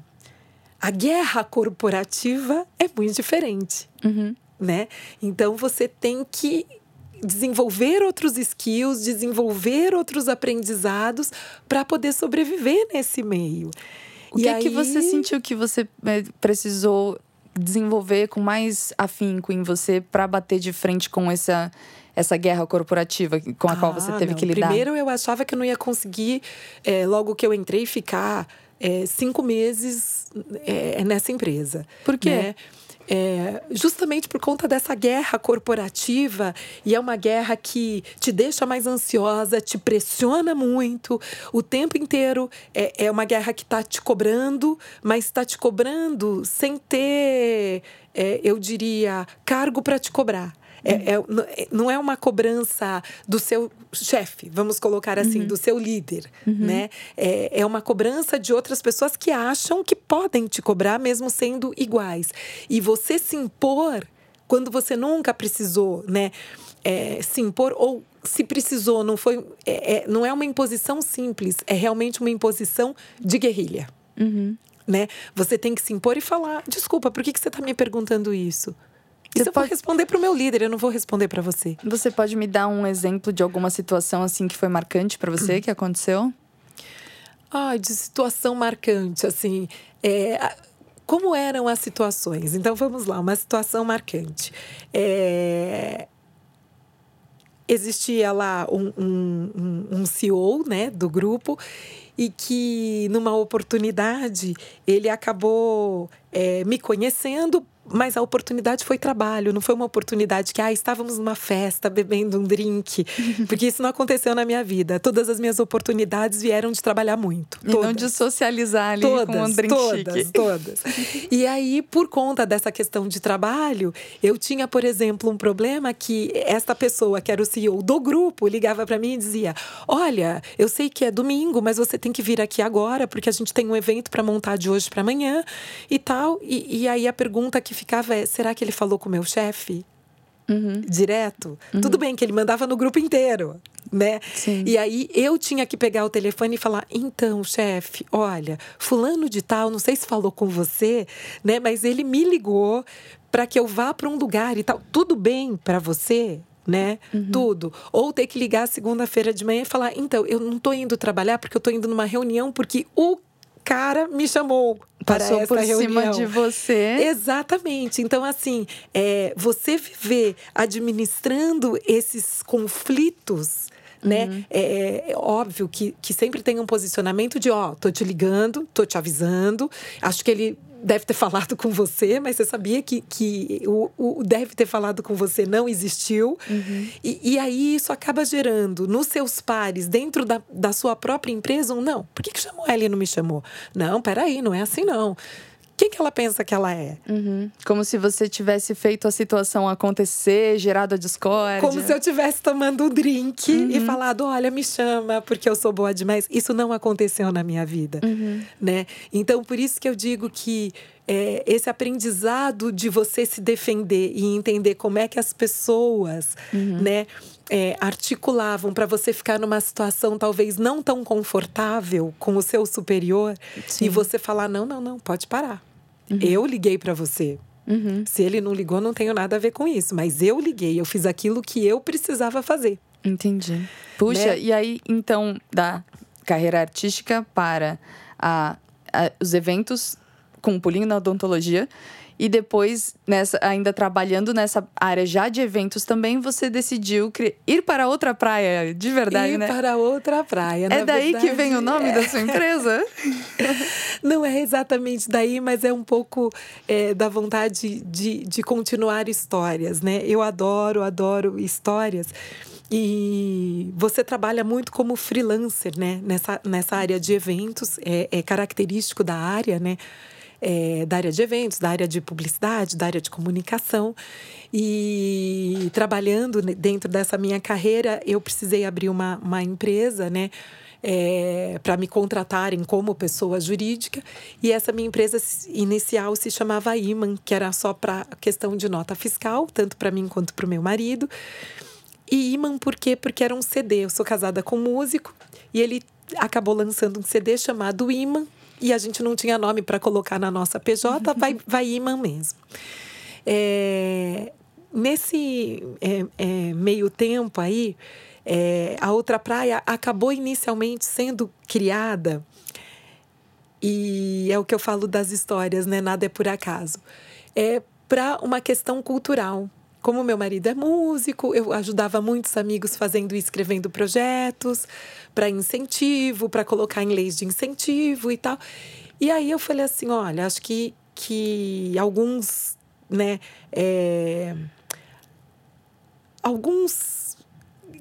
a guerra corporativa é muito diferente. Uhum. Né? Então você tem que desenvolver outros skills, desenvolver outros aprendizados para poder sobreviver nesse meio. O que e é aí... que você sentiu que você é, precisou desenvolver com mais afinco em você para bater de frente com essa essa guerra corporativa com a ah, qual você teve não. que lidar? Primeiro, eu achava que eu não ia conseguir, é, logo que eu entrei, ficar é, cinco meses é, nessa empresa. Por quê? Né? É, justamente por conta dessa guerra corporativa, e é uma guerra que te deixa mais ansiosa, te pressiona muito, o tempo inteiro é, é uma guerra que está te cobrando, mas está te cobrando sem ter, é, eu diria, cargo para te cobrar. É, é, não é uma cobrança do seu chefe, vamos colocar assim, uhum. do seu líder, uhum. né? É, é uma cobrança de outras pessoas que acham que podem te cobrar mesmo sendo iguais. E você se impor quando você nunca precisou, né? É, se impor ou se precisou, não foi, é, é, não é uma imposição simples, é realmente uma imposição de guerrilha. Uhum. Né? Você tem que se impor e falar: desculpa, por que, que você está me perguntando isso? Isso você eu pode... vou responder para o meu líder, eu não vou responder para você. Você pode me dar um exemplo de alguma situação assim que foi marcante para você, que aconteceu? Ah, de situação marcante, assim. É, como eram as situações? Então vamos lá, uma situação marcante. É, existia lá um, um, um CEO né, do grupo e que numa oportunidade ele acabou é, me conhecendo mas a oportunidade foi trabalho, não foi uma oportunidade que, ah, estávamos numa festa bebendo um drink. Porque isso não aconteceu na minha vida. Todas as minhas oportunidades vieram de trabalhar muito. E não de socializar ali todas, com um drink Todas, chique. todas. E aí, por conta dessa questão de trabalho, eu tinha, por exemplo, um problema que esta pessoa, que era o CEO do grupo, ligava para mim e dizia: Olha, eu sei que é domingo, mas você tem que vir aqui agora, porque a gente tem um evento para montar de hoje para amanhã e tal. E, e aí a pergunta que ficava é: será que ele falou com o meu chefe? Uhum. Direto? Uhum. Tudo bem que ele mandava no grupo inteiro, né? Sim. E aí eu tinha que pegar o telefone e falar: então, chefe, olha, fulano de tal, não sei se falou com você, né? Mas ele me ligou para que eu vá para um lugar e tal. Tudo bem para você? né? Uhum. Tudo. Ou ter que ligar segunda-feira de manhã e falar: então, eu não tô indo trabalhar porque eu tô indo numa reunião porque o cara me chamou para Passou por reunião. cima de você. Exatamente. Então, assim, é, você viver administrando esses conflitos né? Uhum. É, é, óbvio que, que sempre tem um posicionamento de, ó, tô te ligando, tô te avisando. Acho que ele deve ter falado com você, mas você sabia que, que o, o deve ter falado com você não existiu. Uhum. E, e aí isso acaba gerando nos seus pares, dentro da, da sua própria empresa, um não. Por que, que chamou ela e não me chamou? Não, peraí, não é assim não quem que ela pensa que ela é? Uhum. Como se você tivesse feito a situação acontecer, gerado a discórdia. Como se eu tivesse tomando um drink uhum. e falado, olha, me chama porque eu sou boa demais. Isso não aconteceu na minha vida, uhum. né? Então, por isso que eu digo que é, esse aprendizado de você se defender e entender como é que as pessoas, uhum. né? É, articulavam para você ficar numa situação talvez não tão confortável com o seu superior Sim. e você falar não, não, não, pode parar. Uhum. Eu liguei para você. Uhum. Se ele não ligou, não tenho nada a ver com isso. Mas eu liguei, eu fiz aquilo que eu precisava fazer. Entendi. Puxa, né? e aí, então, da carreira artística para a, a, os eventos com um pulinho na odontologia. E depois, nessa, ainda trabalhando nessa área já de eventos também, você decidiu ir para outra praia, de verdade, ir né? Ir para outra praia. É daí verdade, que vem o nome é... da sua empresa? Não é exatamente daí, mas é um pouco é, da vontade de, de continuar histórias, né? Eu adoro, adoro histórias. E você trabalha muito como freelancer, né? Nessa, nessa área de eventos, é, é característico da área, né? É, da área de eventos, da área de publicidade, da área de comunicação. E trabalhando dentro dessa minha carreira, eu precisei abrir uma, uma empresa, né? É, para me contratarem como pessoa jurídica. E essa minha empresa inicial se chamava Iman, que era só para questão de nota fiscal, tanto para mim quanto para o meu marido. E Iman por quê? Porque era um CD. Eu sou casada com um músico e ele acabou lançando um CD chamado Iman, e a gente não tinha nome para colocar na nossa PJ, vai, vai imã mesmo. É, nesse é, é, meio tempo aí, é, a outra praia acabou inicialmente sendo criada, e é o que eu falo das histórias, né? Nada é por acaso. É para uma questão cultural. Como meu marido é músico, eu ajudava muitos amigos fazendo e escrevendo projetos para incentivo, para colocar em leis de incentivo e tal. E aí eu falei assim, olha, acho que, que alguns, né, é, alguns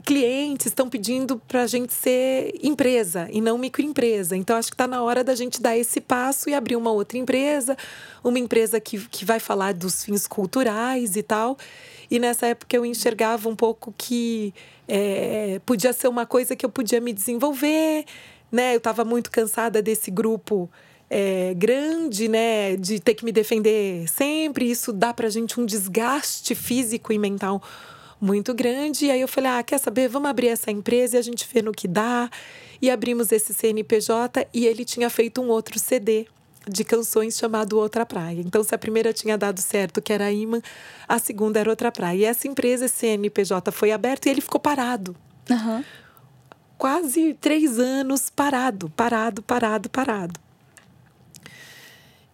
clientes estão pedindo para a gente ser empresa e não microempresa. Então, acho que está na hora da gente dar esse passo e abrir uma outra empresa, uma empresa que, que vai falar dos fins culturais e tal. E nessa época eu enxergava um pouco que é, podia ser uma coisa que eu podia me desenvolver, né? Eu estava muito cansada desse grupo é, grande, né? De ter que me defender sempre. Isso dá para gente um desgaste físico e mental muito grande. E aí eu falei: ah, quer saber? Vamos abrir essa empresa e a gente vê no que dá. E abrimos esse CNPJ e ele tinha feito um outro CD de canções chamado Outra Praia. Então, se a primeira tinha dado certo, que era a Imã, a segunda era Outra Praia. E essa empresa, esse CNPJ, foi aberto e ele ficou parado. Uhum. Quase três anos parado, parado, parado, parado.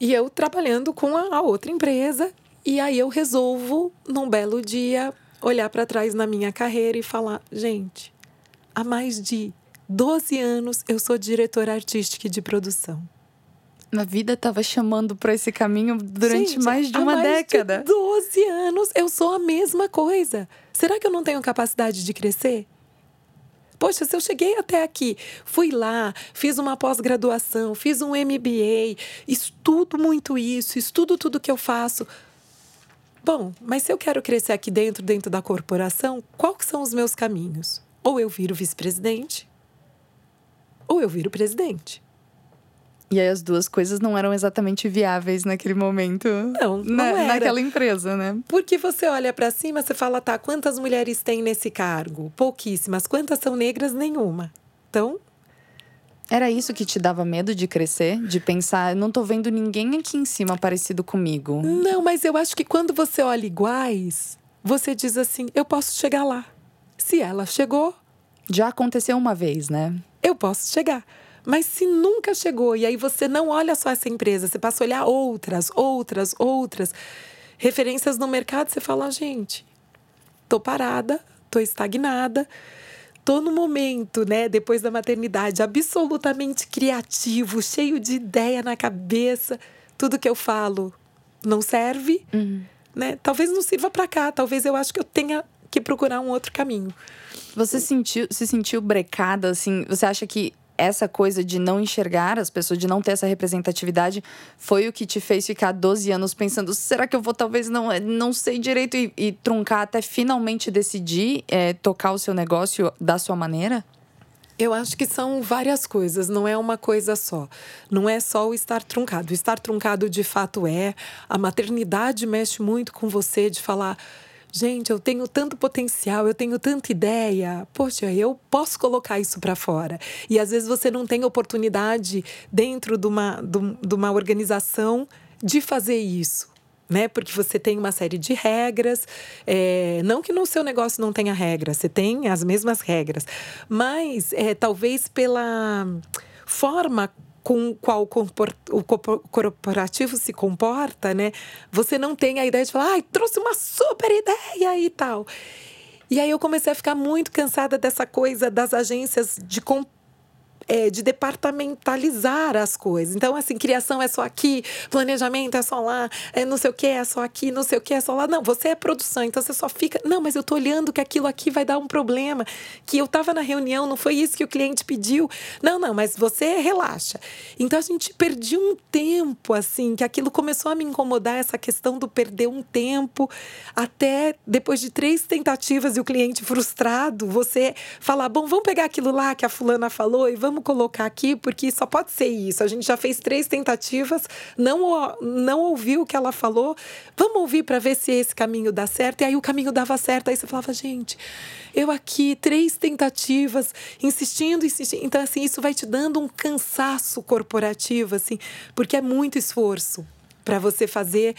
E eu trabalhando com a, a outra empresa, e aí eu resolvo, num belo dia, olhar para trás na minha carreira e falar: gente, há mais de 12 anos eu sou diretora artística de produção. A vida estava chamando para esse caminho durante Gente, mais de uma há mais década. De 12 anos eu sou a mesma coisa. Será que eu não tenho capacidade de crescer? Poxa, se eu cheguei até aqui, fui lá, fiz uma pós-graduação, fiz um MBA, estudo muito isso, estudo tudo que eu faço. Bom, mas se eu quero crescer aqui dentro, dentro da corporação, quais são os meus caminhos? Ou eu viro vice-presidente, ou eu viro presidente. E aí as duas coisas não eram exatamente viáveis naquele momento. Não, não na, era. Naquela empresa, né? Porque você olha para cima, você fala, tá, quantas mulheres tem nesse cargo? Pouquíssimas. Quantas são negras? Nenhuma. Então, era isso que te dava medo de crescer? De pensar, não tô vendo ninguém aqui em cima parecido comigo? Não, mas eu acho que quando você olha iguais, você diz assim: eu posso chegar lá. Se ela chegou. Já aconteceu uma vez, né? Eu posso chegar. Mas se nunca chegou, e aí você não olha só essa empresa, você passa a olhar outras, outras, outras referências no mercado, você fala, gente, tô parada, tô estagnada, tô no momento, né, depois da maternidade, absolutamente criativo, cheio de ideia na cabeça, tudo que eu falo não serve, uhum. né? Talvez não sirva para cá, talvez eu acho que eu tenha que procurar um outro caminho. Você sentiu, se sentiu brecada assim? Você acha que essa coisa de não enxergar as pessoas, de não ter essa representatividade, foi o que te fez ficar 12 anos pensando: será que eu vou talvez não, eh, não sei direito e, e truncar até finalmente decidir é, tocar o seu negócio da sua maneira? Eu acho que são várias coisas, não é uma coisa só. Não é só o estar truncado. O estar truncado de fato é. A maternidade mexe muito com você de falar gente, eu tenho tanto potencial, eu tenho tanta ideia, poxa, eu posso colocar isso para fora. E às vezes você não tem oportunidade dentro de uma, de uma organização de fazer isso. Né? Porque você tem uma série de regras. É, não que no seu negócio não tenha regras, você tem as mesmas regras. Mas é, talvez pela forma com o qual o corporativo se comporta, né? Você não tem a ideia de falar, ai, trouxe uma super ideia e tal. E aí eu comecei a ficar muito cansada dessa coisa das agências de é, de departamentalizar as coisas. Então, assim, criação é só aqui, planejamento é só lá, é não sei o que é só aqui, não sei o que é só lá. Não, você é produção, então você só fica. Não, mas eu tô olhando que aquilo aqui vai dar um problema, que eu tava na reunião, não foi isso que o cliente pediu. Não, não, mas você relaxa. Então a gente perdia um tempo, assim, que aquilo começou a me incomodar, essa questão do perder um tempo, até depois de três tentativas e o cliente frustrado, você falar: bom, vamos pegar aquilo lá que a fulana falou e vamos vamos colocar aqui, porque só pode ser isso. A gente já fez três tentativas, não, não ouviu o que ela falou. Vamos ouvir para ver se esse caminho dá certo. E aí o caminho dava certo. Aí você falava, gente, eu aqui, três tentativas, insistindo, insistindo. Então, assim, isso vai te dando um cansaço corporativo, assim, porque é muito esforço para você fazer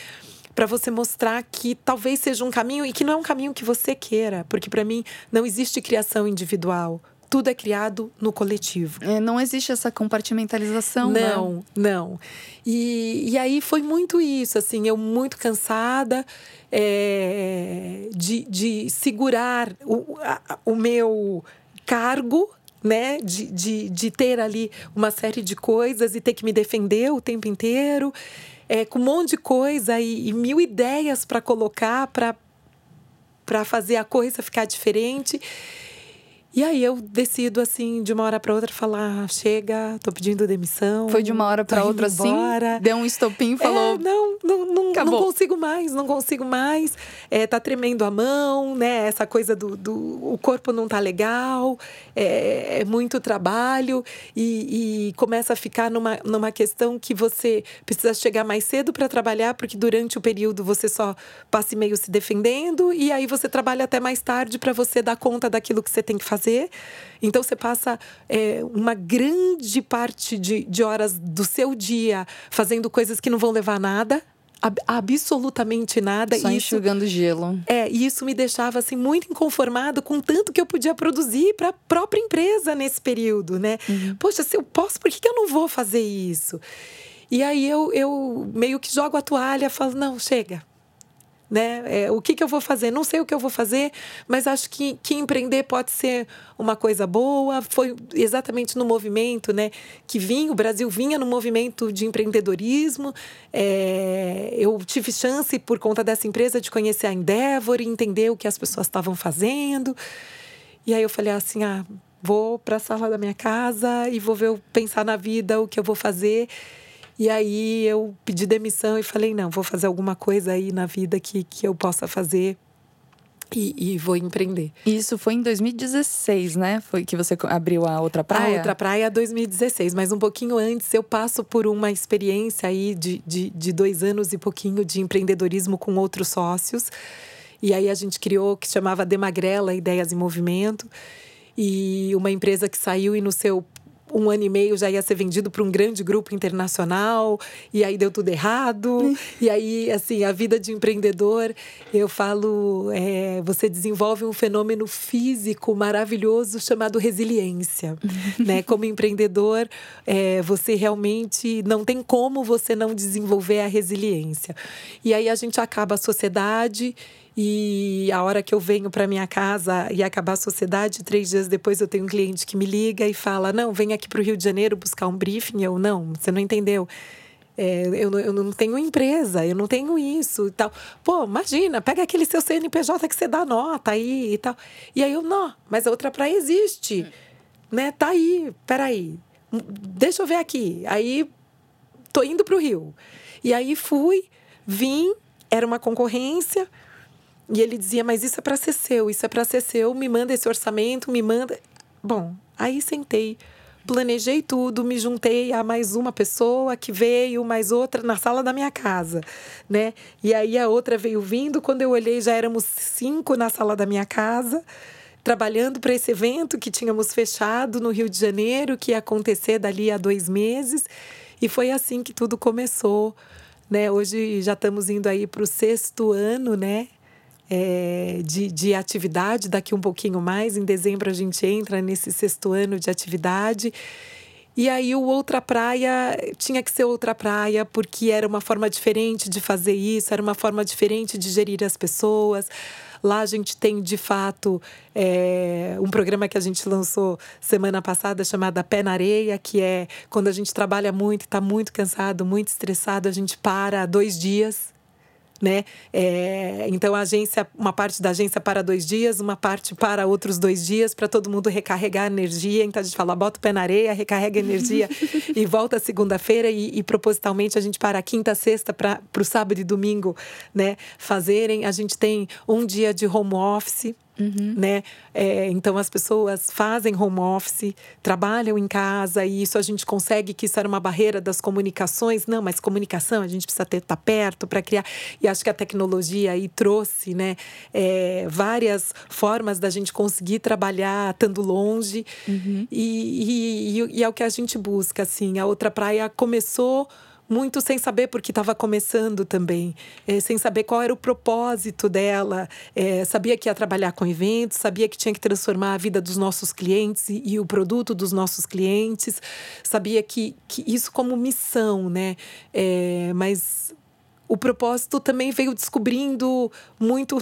para você mostrar que talvez seja um caminho e que não é um caminho que você queira, porque para mim não existe criação individual tudo é criado no coletivo. É, não existe essa compartimentalização, não, né? não. E, e aí foi muito isso, assim, eu muito cansada é, de, de segurar o, a, o meu cargo né, de, de, de ter ali uma série de coisas e ter que me defender o tempo inteiro, é, com um monte de coisa e, e mil ideias para colocar para fazer a coisa ficar diferente. E aí eu decido, assim, de uma hora para outra, falar: chega, tô pedindo demissão. Foi de uma hora para outra, assim? Deu um estopim e falou: é, não, não, não, não, consigo mais, não consigo mais. É, tá tremendo a mão, né? Essa coisa do. do o corpo não tá legal, é, é muito trabalho. E, e, começa a ficar numa, numa questão que você precisa chegar mais cedo para trabalhar, porque durante o período você só passa meio se defendendo, e aí você trabalha até mais tarde para você dar conta daquilo que você tem que fazer fazer. Então você passa é, uma grande parte de, de horas do seu dia fazendo coisas que não vão levar a nada absolutamente nada. Só isso, enxugando gelo. É, e isso me deixava assim muito inconformado com tanto que eu podia produzir para a própria empresa nesse período, né? Uhum. Poxa, se eu posso, por que, que eu não vou fazer isso? E aí eu, eu meio que jogo a toalha, falo, não, chega, né? É, o que, que eu vou fazer? Não sei o que eu vou fazer, mas acho que, que empreender pode ser uma coisa boa. Foi exatamente no movimento, né? Que vinha, o Brasil vinha no movimento de empreendedorismo. É, eu tive chance, por conta dessa empresa, de conhecer a Endeavor e entender o que as pessoas estavam fazendo. E aí eu falei assim, ah, vou para a sala da minha casa e vou ver, pensar na vida, o que eu vou fazer. E aí eu pedi demissão e falei: não, vou fazer alguma coisa aí na vida que, que eu possa fazer e, e, vou empreender. Isso foi em 2016, né? Foi que você abriu a outra praia? A outra praia 2016, mas um pouquinho antes eu passo por uma experiência aí de, de, de dois anos e pouquinho de empreendedorismo com outros sócios. E aí a gente criou o que chamava Demagrela Ideias em Movimento. E uma empresa que saiu e no seu um ano e meio já ia ser vendido para um grande grupo internacional e aí deu tudo errado. E aí assim a vida de empreendedor eu falo é, você desenvolve um fenômeno físico maravilhoso chamado resiliência né? Como empreendedor é, você realmente não tem como você não desenvolver a resiliência. E aí a gente acaba a sociedade e a hora que eu venho para minha casa e acabar a sociedade, três dias depois eu tenho um cliente que me liga e fala: Não, vem aqui para o Rio de Janeiro buscar um briefing. Eu, não, você não entendeu. É, eu, eu não tenho empresa, eu não tenho isso e tal. Pô, imagina, pega aquele seu CNPJ que você dá nota aí e tal. E aí eu, não, mas a outra praia existe, né? Tá aí, peraí, deixa eu ver aqui. Aí tô indo para o Rio. E aí fui, vim, era uma concorrência, e ele dizia: Mas isso é para ser seu, isso é para ser seu, me manda esse orçamento, me manda. Bom, aí sentei, planejei tudo, me juntei a mais uma pessoa que veio, mais outra na sala da minha casa, né? E aí a outra veio vindo, quando eu olhei já éramos cinco na sala da minha casa, trabalhando para esse evento que tínhamos fechado no Rio de Janeiro, que ia acontecer dali a dois meses. E foi assim que tudo começou. Né? Hoje já estamos indo aí para o sexto ano, né? É, de, de atividade. Daqui um pouquinho mais, em dezembro, a gente entra nesse sexto ano de atividade. E aí o outra praia tinha que ser outra praia, porque era uma forma diferente de fazer isso, era uma forma diferente de gerir as pessoas. Lá a gente tem, de fato, é, um programa que a gente lançou semana passada chamado Pé na Areia, que é quando a gente trabalha muito, está muito cansado, muito estressado, a gente para dois dias né? É, então a agência, uma parte da agência para dois dias, uma parte para outros dois dias, para todo mundo recarregar energia. Então a gente fala, bota o pé na areia, recarrega energia e volta segunda-feira e, e, propositalmente a gente para quinta, sexta para o sábado e domingo, né? Fazerem. A gente tem um dia de home office Uhum. Né? É, então as pessoas fazem home office, trabalham em casa e isso a gente consegue que isso era uma barreira das comunicações. Não, mas comunicação a gente precisa ter estar tá perto para criar. E acho que a tecnologia aí trouxe né, é, várias formas da gente conseguir trabalhar estando longe. Uhum. E, e, e é o que a gente busca. Assim. A outra praia começou muito sem saber porque estava começando também, é, sem saber qual era o propósito dela. É, sabia que ia trabalhar com eventos, sabia que tinha que transformar a vida dos nossos clientes e, e o produto dos nossos clientes, sabia que, que isso como missão, né? É, mas o propósito também veio descobrindo muito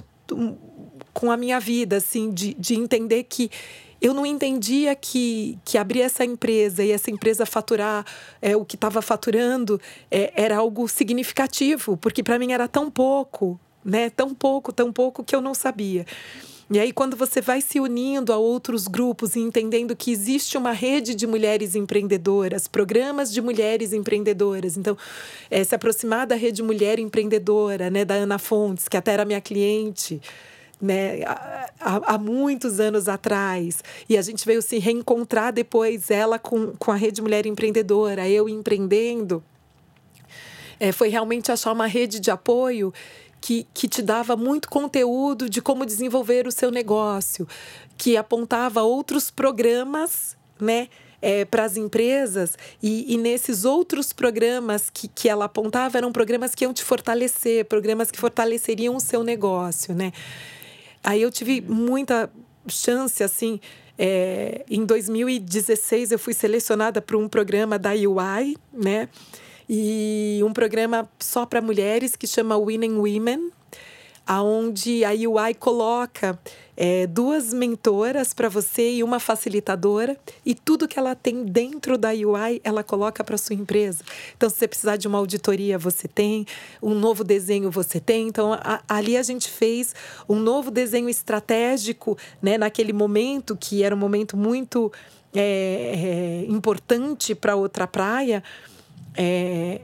com a minha vida, assim, de, de entender que eu não entendia que, que abrir essa empresa e essa empresa faturar é, o que estava faturando é, era algo significativo, porque para mim era tão pouco, né? Tão pouco, tão pouco que eu não sabia. E aí, quando você vai se unindo a outros grupos e entendendo que existe uma rede de mulheres empreendedoras, programas de mulheres empreendedoras. Então, é, se aproximar da rede Mulher Empreendedora, né, da Ana Fontes, que até era minha cliente né, há, há, muitos anos atrás. E a gente veio se reencontrar depois, ela com, com a Rede Mulher Empreendedora, eu empreendendo. É, foi realmente achar uma rede de apoio que, que te dava muito conteúdo de como desenvolver o seu negócio, que apontava outros programas, né? É, para as empresas e, e, nesses outros programas que, que ela apontava eram programas que iam te fortalecer, programas que fortaleceriam o seu negócio, né? Aí eu tive muita chance, assim. É, em 2016 eu fui selecionada para um programa da UI, né? E um programa só para mulheres que chama Winning Women, aonde a UI coloca é, duas mentoras para você e uma facilitadora e tudo que ela tem dentro da UI ela coloca para sua empresa. Então, se você precisar de uma auditoria, você tem, um novo desenho você tem. Então, a, ali a gente fez um novo desenho estratégico, né, naquele momento que era um momento muito é, é, importante para outra praia, é,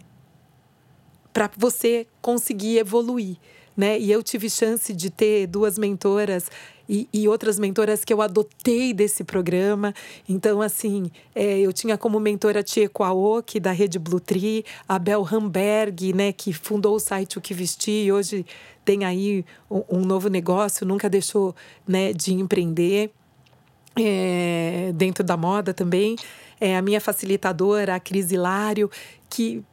para você conseguir evoluir. Né? E eu tive chance de ter duas mentoras e, e, outras mentoras que eu adotei desse programa. Então, assim, é, eu tinha como mentora Tieco Aoki, da Rede Blue Tree, a Bel Hamberg, né, que fundou o site O Que Vestir e hoje tem aí um, um novo negócio, nunca deixou né, de empreender. É, dentro da moda também. É, a minha facilitadora, a Cris Hilário, que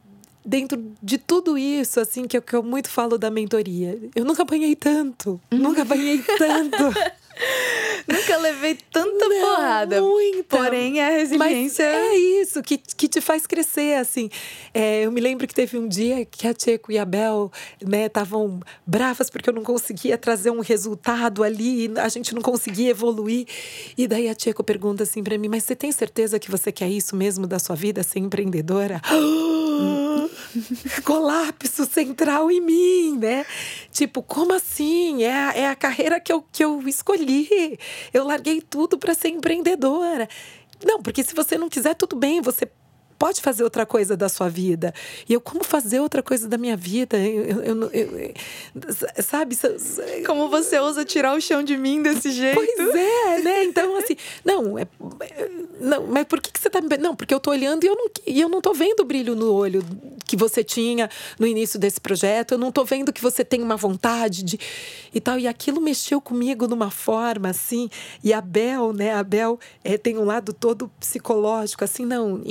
dentro de tudo isso, assim, que eu, que eu muito falo da mentoria, eu nunca apanhei tanto. nunca apanhei tanto. Nunca levei tanta não, porrada. Muita. Porém, é a resiliência. Mas é isso que, que te faz crescer, assim. É, eu me lembro que teve um dia que a Tcheco e a Bel estavam né, bravas porque eu não conseguia trazer um resultado ali, a gente não conseguia evoluir. E daí a Tcheco pergunta assim para mim: Mas você tem certeza que você quer isso mesmo da sua vida, ser empreendedora? colapso central em mim, né? Tipo, como assim? É a, é a carreira que eu, que eu escolhi. Eu larguei tudo para ser empreendedora. Não, porque se você não quiser, tudo bem, você pode fazer outra coisa da sua vida. E eu, como fazer outra coisa da minha vida? Eu, eu, eu, sabe? Como você ousa tirar o chão de mim desse jeito? Pois é, né? Então, assim, não, é, não mas por que, que você tá me. Não, porque eu tô olhando e eu não, e eu não tô vendo o brilho no olho que você tinha no início desse projeto, eu não tô vendo que você tem uma vontade de e tal. E aquilo mexeu comigo numa forma assim. E a Bel, né? A Bel é, tem um lado todo psicológico, assim, não,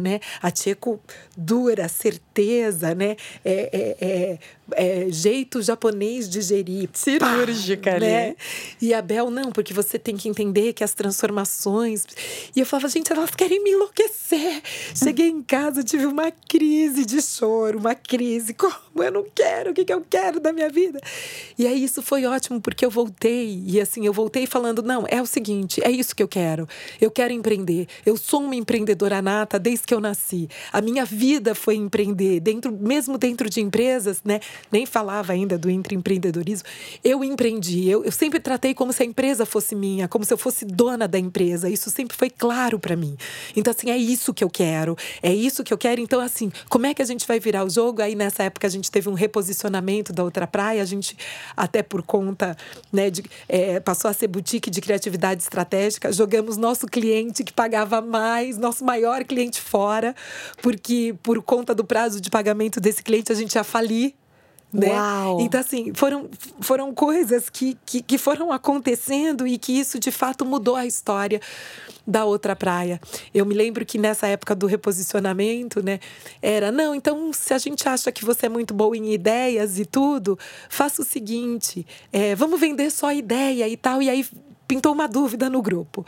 né? A Tcheco dura, certeza, né? É, é, é, é jeito japonês de gerir. Cirúrgica, pá, né? E a Bel, não, porque você tem que entender que as transformações. E eu falava, gente, elas querem me enlouquecer. Cheguei em casa, tive uma crise de choro, uma crise. Como eu não quero? O que, que eu quero da minha vida? E aí isso foi ótimo, porque eu voltei. E assim, eu voltei falando: não, é o seguinte, é isso que eu quero. Eu quero empreender. Eu sou uma empreendedora nata desde que eu nasci. A minha vida foi empreender, dentro, mesmo dentro de empresas, né? Nem falava ainda do empreendedorismo. Eu empreendi. Eu, eu sempre tratei como se a empresa fosse minha, como se eu fosse dona da empresa. Isso sempre foi claro para mim. Então, assim, é isso que eu quero. É isso que eu quero. Então, assim, como é que a gente vai virar o jogo? Aí, nessa época, a gente teve um reposicionamento da outra praia. A gente, até por conta, né, de, é, passou a ser boutique de criatividade estratégica. Jogamos nosso cliente que pagava mais, nosso maior cliente fora, porque por conta do prazo de pagamento desse cliente, a gente ia falir né? Uau. Então, assim, foram, foram coisas que, que, que, foram acontecendo e que isso de fato mudou a história da outra praia. Eu me lembro que nessa época do reposicionamento, né, era: não, então se a gente acha que você é muito boa em ideias e tudo, faça o seguinte: é, vamos vender só ideia e tal. E aí pintou uma dúvida no grupo.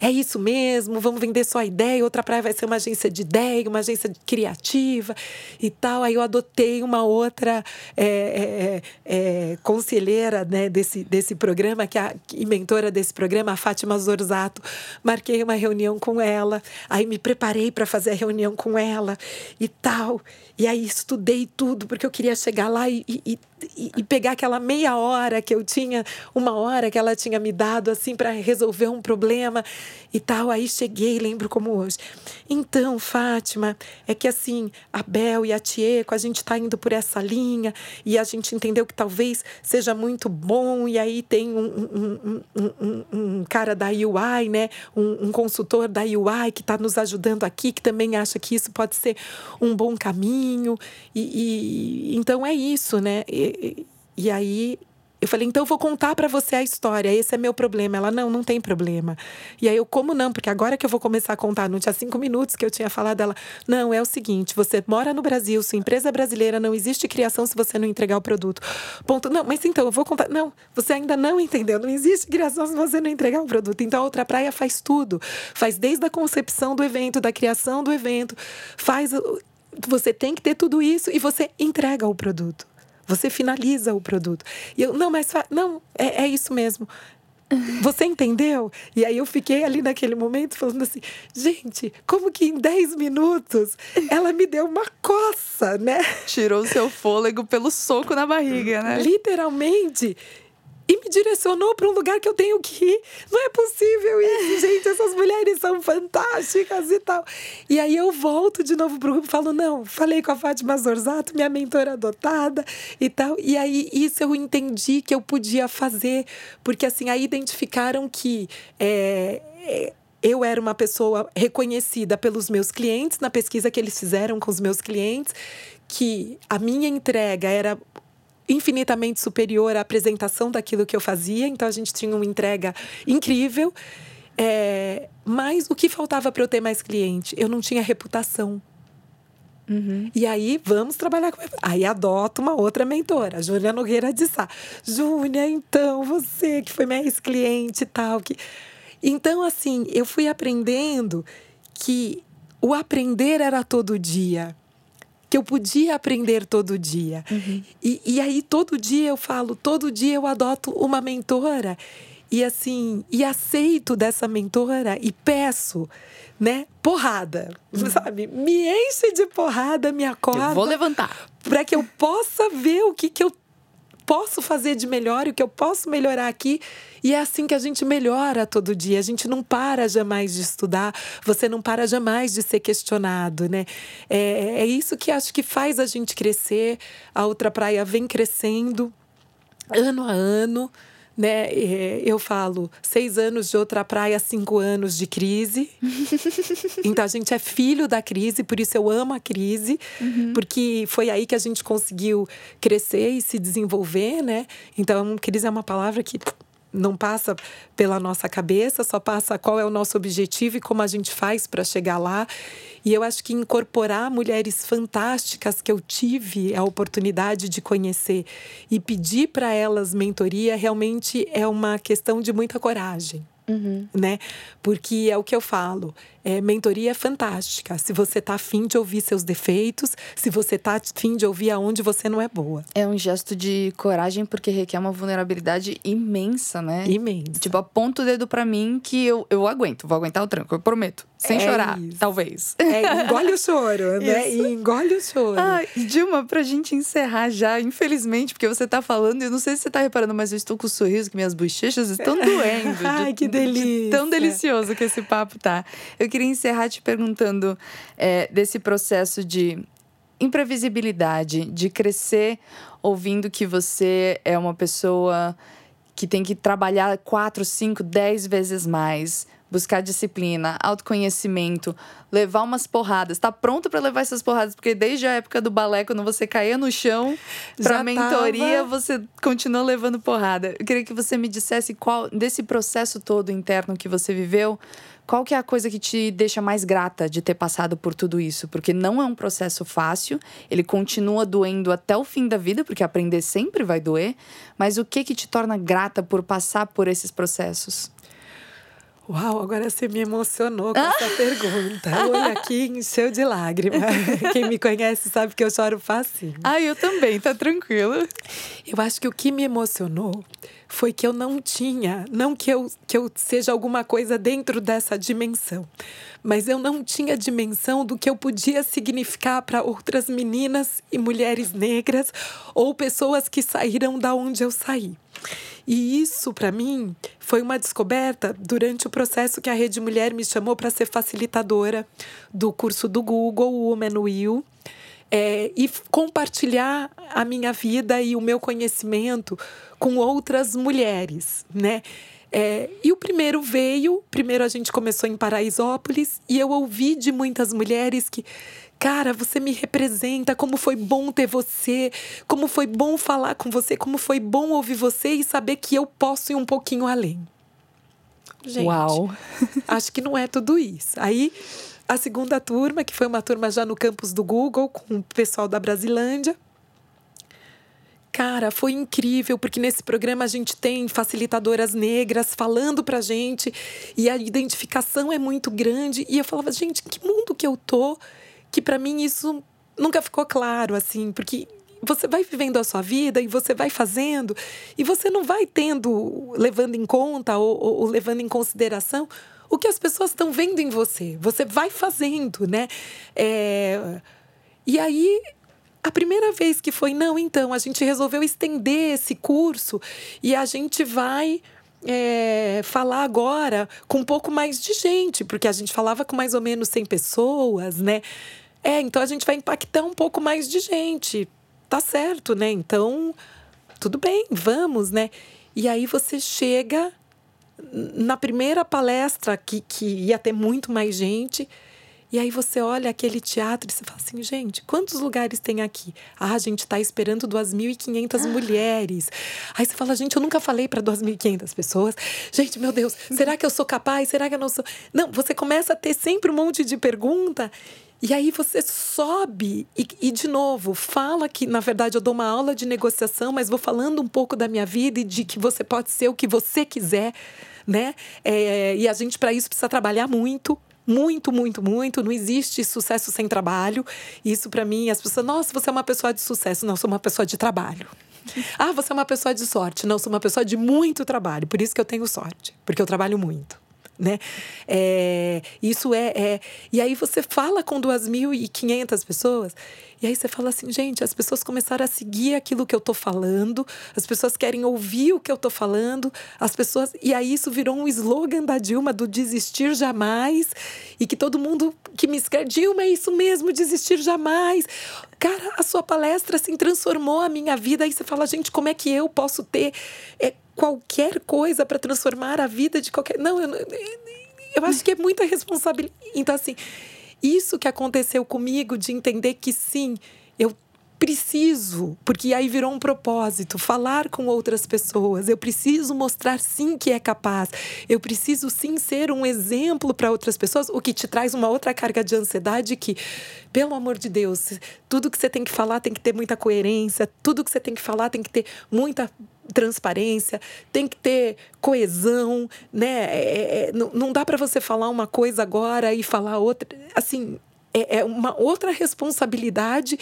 É isso mesmo? Vamos vender só a ideia? Outra praia vai ser uma agência de ideia, uma agência criativa e tal. Aí eu adotei uma outra é, é, é, conselheira né, desse, desse programa, que é e mentora desse programa, a Fátima Zorzato. Marquei uma reunião com ela, aí me preparei para fazer a reunião com ela e tal. E aí estudei tudo, porque eu queria chegar lá e, e, e, pegar aquela meia hora que eu tinha, uma hora que ela tinha me dado, assim, para resolver um problema e tal. Aí cheguei, lembro como hoje. Então, Fátima, é que assim, a Bel e a Tieco, a gente está indo por essa linha e a gente entendeu que talvez seja muito bom. E aí tem um, um, um, um, cara da UI, né? Um, consultor da UI que está nos ajudando aqui, que também acha que isso pode ser um bom caminho. E, e então é isso, né? E, e aí eu falei, então eu vou contar para você a história. Esse é meu problema. Ela, não, não tem problema. E aí eu, como não? Porque agora que eu vou começar a contar, não tinha cinco minutos que eu tinha falado dela. Não, é o seguinte: você mora no Brasil, sua empresa é brasileira, não existe criação se você não entregar o produto. Ponto. Não, mas então, eu vou contar. Não, você ainda não entendeu. Não existe criação se você não entregar o produto. Então a outra praia faz tudo. Faz desde a concepção do evento, da criação do evento, faz você tem que ter tudo isso e você entrega o produto. Você finaliza o produto. E eu, não, mas não, é, é isso mesmo. Você entendeu? E aí eu fiquei ali naquele momento falando assim, gente, como que em 10 minutos ela me deu uma coça, né? Tirou o seu fôlego pelo soco na barriga, né? Literalmente e me direcionou para um lugar que eu tenho que ir. Não é possível isso, gente. Essas mulheres são fantásticas e tal. E aí eu volto de novo pro grupo e falo: não, falei com a Fátima Zorzato, minha mentora adotada e tal. E aí isso eu entendi que eu podia fazer, porque assim, aí identificaram que. É, é, eu era uma pessoa reconhecida pelos meus clientes na pesquisa que eles fizeram com os meus clientes, que a minha entrega era infinitamente superior à apresentação daquilo que eu fazia. Então a gente tinha uma entrega incrível. É, mas o que faltava para eu ter mais cliente? Eu não tinha reputação. Uhum. E aí, vamos trabalhar com. Aí adoto uma outra mentora, Júlia Nogueira de Sá. Júlia, então, você que foi minha ex-cliente e tal. Que... Então, assim, eu fui aprendendo que o aprender era todo dia que eu podia aprender todo dia. Uhum. E, e aí, todo dia eu falo, todo dia eu adoto uma mentora. E assim, e aceito dessa mentora e peço, né? Porrada, uhum. sabe? Me enche de porrada, me acorda. Eu vou levantar. Para que eu possa ver o que, que eu posso fazer de melhor e o que eu posso melhorar aqui. E é assim que a gente melhora todo dia. A gente não para jamais de estudar, você não para jamais de ser questionado, né? É, é isso que acho que faz a gente crescer. A outra praia vem crescendo ano a ano né? É, eu falo seis anos de outra praia, cinco anos de crise. então a gente é filho da crise, por isso eu amo a crise, uhum. porque foi aí que a gente conseguiu crescer e se desenvolver, né? Então, crise é uma palavra que não passa pela nossa cabeça, só passa qual é o nosso objetivo e como a gente faz para chegar lá. E eu acho que incorporar mulheres fantásticas que eu tive a oportunidade de conhecer e pedir para elas mentoria realmente é uma questão de muita coragem. Uhum. Né? Porque é o que eu falo. É, mentoria é fantástica. Se você tá afim de ouvir seus defeitos, se você tá afim de ouvir aonde você não é boa. É um gesto de coragem porque requer uma vulnerabilidade imensa, né? Imensa. Tipo, aponta o dedo para mim que eu, eu aguento, vou aguentar o tranco, eu prometo. Sem é chorar, isso. talvez. É, engole o choro, né? Isso. Engole o choro. Ah, Dilma, pra gente encerrar já, infelizmente, porque você tá falando, eu não sei se você tá reparando, mas eu estou com um sorriso que minhas bochechas estão doendo. Ai, de, que delícia. De tão delicioso que esse papo tá. Eu queria encerrar te perguntando é, desse processo de imprevisibilidade, de crescer ouvindo que você é uma pessoa que tem que trabalhar quatro, cinco, dez vezes mais, buscar disciplina, autoconhecimento, levar umas porradas. Tá pronto para levar essas porradas, porque desde a época do balé, quando você caía no chão para mentoria, tava... você continuou levando porrada. Eu queria que você me dissesse qual desse processo todo interno que você viveu, qual que é a coisa que te deixa mais grata de ter passado por tudo isso? Porque não é um processo fácil, ele continua doendo até o fim da vida, porque aprender sempre vai doer, mas o que que te torna grata por passar por esses processos? Uau, agora você me emocionou com essa pergunta. O olho aqui encheu de lágrimas. Quem me conhece sabe que eu choro fácil. Ah, eu também, tá tranquilo. Eu acho que o que me emocionou foi que eu não tinha, não que eu, que eu seja alguma coisa dentro dessa dimensão, mas eu não tinha dimensão do que eu podia significar para outras meninas e mulheres negras ou pessoas que saíram da onde eu saí. E isso, para mim, foi uma descoberta durante o processo que a Rede Mulher me chamou para ser facilitadora do curso do Google, Woman Will. É, e compartilhar a minha vida e o meu conhecimento com outras mulheres, né? É, e o primeiro veio, primeiro a gente começou em Paraisópolis e eu ouvi de muitas mulheres que Cara, você me representa, como foi bom ter você, como foi bom falar com você, como foi bom ouvir você e saber que eu posso ir um pouquinho além. Gente, Uau. acho que não é tudo isso. Aí, a segunda turma, que foi uma turma já no campus do Google, com o pessoal da Brasilândia. Cara, foi incrível, porque nesse programa a gente tem facilitadoras negras falando pra gente e a identificação é muito grande. E eu falava, gente, que mundo que eu tô que para mim isso nunca ficou claro, assim, porque você vai vivendo a sua vida e você vai fazendo e você não vai tendo, levando em conta ou, ou, ou levando em consideração o que as pessoas estão vendo em você. Você vai fazendo, né? É... E aí, a primeira vez que foi, não, então, a gente resolveu estender esse curso e a gente vai. É, falar agora com um pouco mais de gente, porque a gente falava com mais ou menos 100 pessoas, né? É, então a gente vai impactar um pouco mais de gente. Tá certo, né? Então, tudo bem, vamos, né? E aí você chega na primeira palestra que, que ia ter muito mais gente. E aí você olha aquele teatro e você fala assim, gente, quantos lugares tem aqui? Ah, a gente está esperando 2.500 ah. mulheres. Aí você fala, gente, eu nunca falei para 2.500 pessoas. Gente, meu Deus, será que eu sou capaz? Será que eu não sou? Não, você começa a ter sempre um monte de pergunta. E aí você sobe e, e, de novo, fala que, na verdade, eu dou uma aula de negociação, mas vou falando um pouco da minha vida e de que você pode ser o que você quiser, né? É, e a gente, para isso, precisa trabalhar muito. Muito, muito, muito. Não existe sucesso sem trabalho. Isso, para mim, as pessoas, nossa, você é uma pessoa de sucesso. Não, sou uma pessoa de trabalho. ah, você é uma pessoa de sorte. Não, sou uma pessoa de muito trabalho. Por isso que eu tenho sorte, porque eu trabalho muito né? É, isso é, é. E aí você fala com 2.500 pessoas, e aí você fala assim, gente, as pessoas começaram a seguir aquilo que eu tô falando, as pessoas querem ouvir o que eu tô falando, as pessoas. E aí isso virou um slogan da Dilma do desistir jamais, e que todo mundo que me escreve, Dilma, é isso mesmo, desistir jamais. Cara, a sua palestra assim transformou a minha vida. Aí você fala, gente, como é que eu posso ter. É, qualquer coisa para transformar a vida de qualquer. Não, eu, eu acho que é muita responsabilidade. Então, assim, isso que aconteceu comigo, de entender que sim, eu preciso, porque aí virou um propósito, falar com outras pessoas. Eu preciso mostrar sim que é capaz. Eu preciso sim ser um exemplo para outras pessoas, o que te traz uma outra carga de ansiedade que, pelo amor de Deus, tudo que você tem que falar tem que ter muita coerência, tudo que você tem que falar tem que ter muita transparência, tem que ter coesão, né? É, é, não, não dá para você falar uma coisa agora e falar outra. Assim, é, é uma outra responsabilidade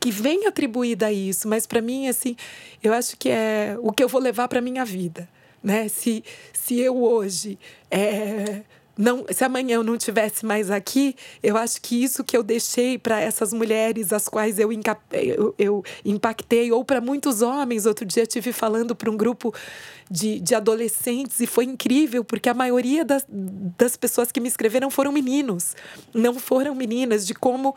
que vem atribuída a isso, mas para mim assim, eu acho que é o que eu vou levar para minha vida, né? Se se eu hoje é, não, se amanhã eu não tivesse mais aqui, eu acho que isso que eu deixei para essas mulheres, as quais eu, eu, eu impactei, ou para muitos homens. Outro dia tive falando para um grupo de, de adolescentes e foi incrível, porque a maioria das, das pessoas que me escreveram foram meninos, não foram meninas, de como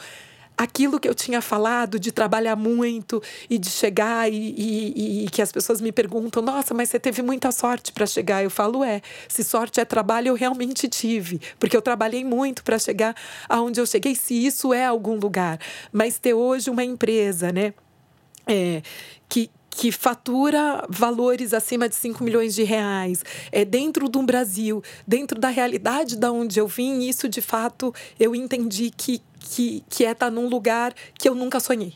aquilo que eu tinha falado de trabalhar muito e de chegar e, e, e, que as pessoas me perguntam: nossa, mas você teve muita sorte para chegar? Eu falo: é, se sorte é trabalho, eu realmente tive, porque eu trabalhei muito para chegar aonde eu cheguei, se isso é algum lugar. Mas ter hoje uma empresa, né? É, que, que fatura valores acima de 5 milhões de reais, é dentro do Brasil, dentro da realidade da onde eu vim, isso de fato eu entendi que, que, que é estar num lugar que eu nunca sonhei.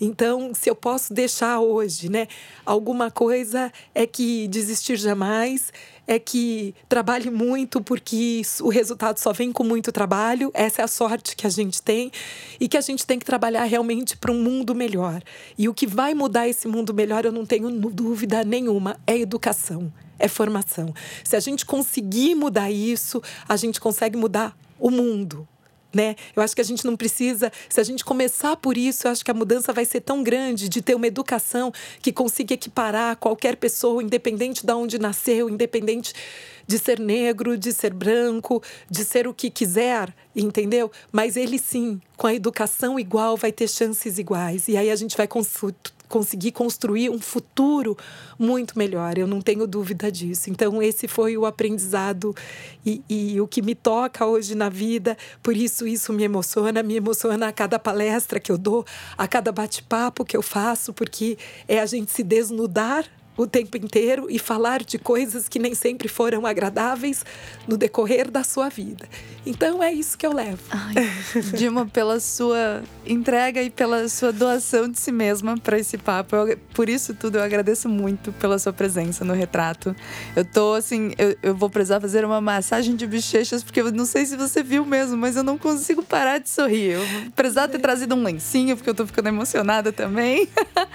Então, se eu posso deixar hoje, né, alguma coisa é que desistir jamais, é que trabalhe muito porque o resultado só vem com muito trabalho. Essa é a sorte que a gente tem e que a gente tem que trabalhar realmente para um mundo melhor. E o que vai mudar esse mundo melhor, eu não tenho dúvida nenhuma, é educação, é formação. Se a gente conseguir mudar isso, a gente consegue mudar o mundo né? Eu acho que a gente não precisa, se a gente começar por isso, eu acho que a mudança vai ser tão grande de ter uma educação que consiga equiparar qualquer pessoa, independente de onde nasceu, independente de ser negro, de ser branco, de ser o que quiser, entendeu? Mas ele sim, com a educação igual, vai ter chances iguais. E aí a gente vai conseguir construir um futuro muito melhor, eu não tenho dúvida disso. Então, esse foi o aprendizado e, e, o que me toca hoje na vida, por isso isso me emociona, me emociona a cada palestra que eu dou, a cada bate-papo que eu faço, porque é a gente se desnudar o tempo inteiro e falar de coisas que nem sempre foram agradáveis no decorrer da sua vida. Então é isso que eu levo. Ai, Dilma, pela sua entrega e pela sua doação de si mesma para esse papo, eu, por isso tudo eu agradeço muito pela sua presença no retrato. Eu tô assim, eu, eu vou precisar fazer uma massagem de bochechas porque eu não sei se você viu mesmo, mas eu não consigo parar de sorrir. Eu vou precisar ter trazido um lencinho porque eu tô ficando emocionada também.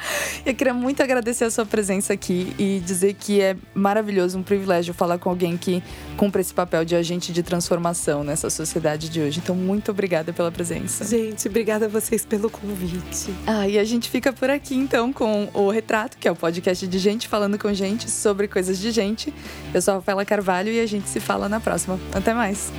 eu queria muito agradecer a sua presença aqui aqui e dizer que é maravilhoso, um privilégio falar com alguém que cumpre esse papel de agente de transformação nessa sociedade de hoje. Então, muito obrigada pela presença. Gente, obrigada a vocês pelo convite. Ah, e a gente fica por aqui então com o Retrato, que é o podcast de gente falando com gente sobre coisas de gente. Eu sou a Rafaela Carvalho e a gente se fala na próxima. Até mais.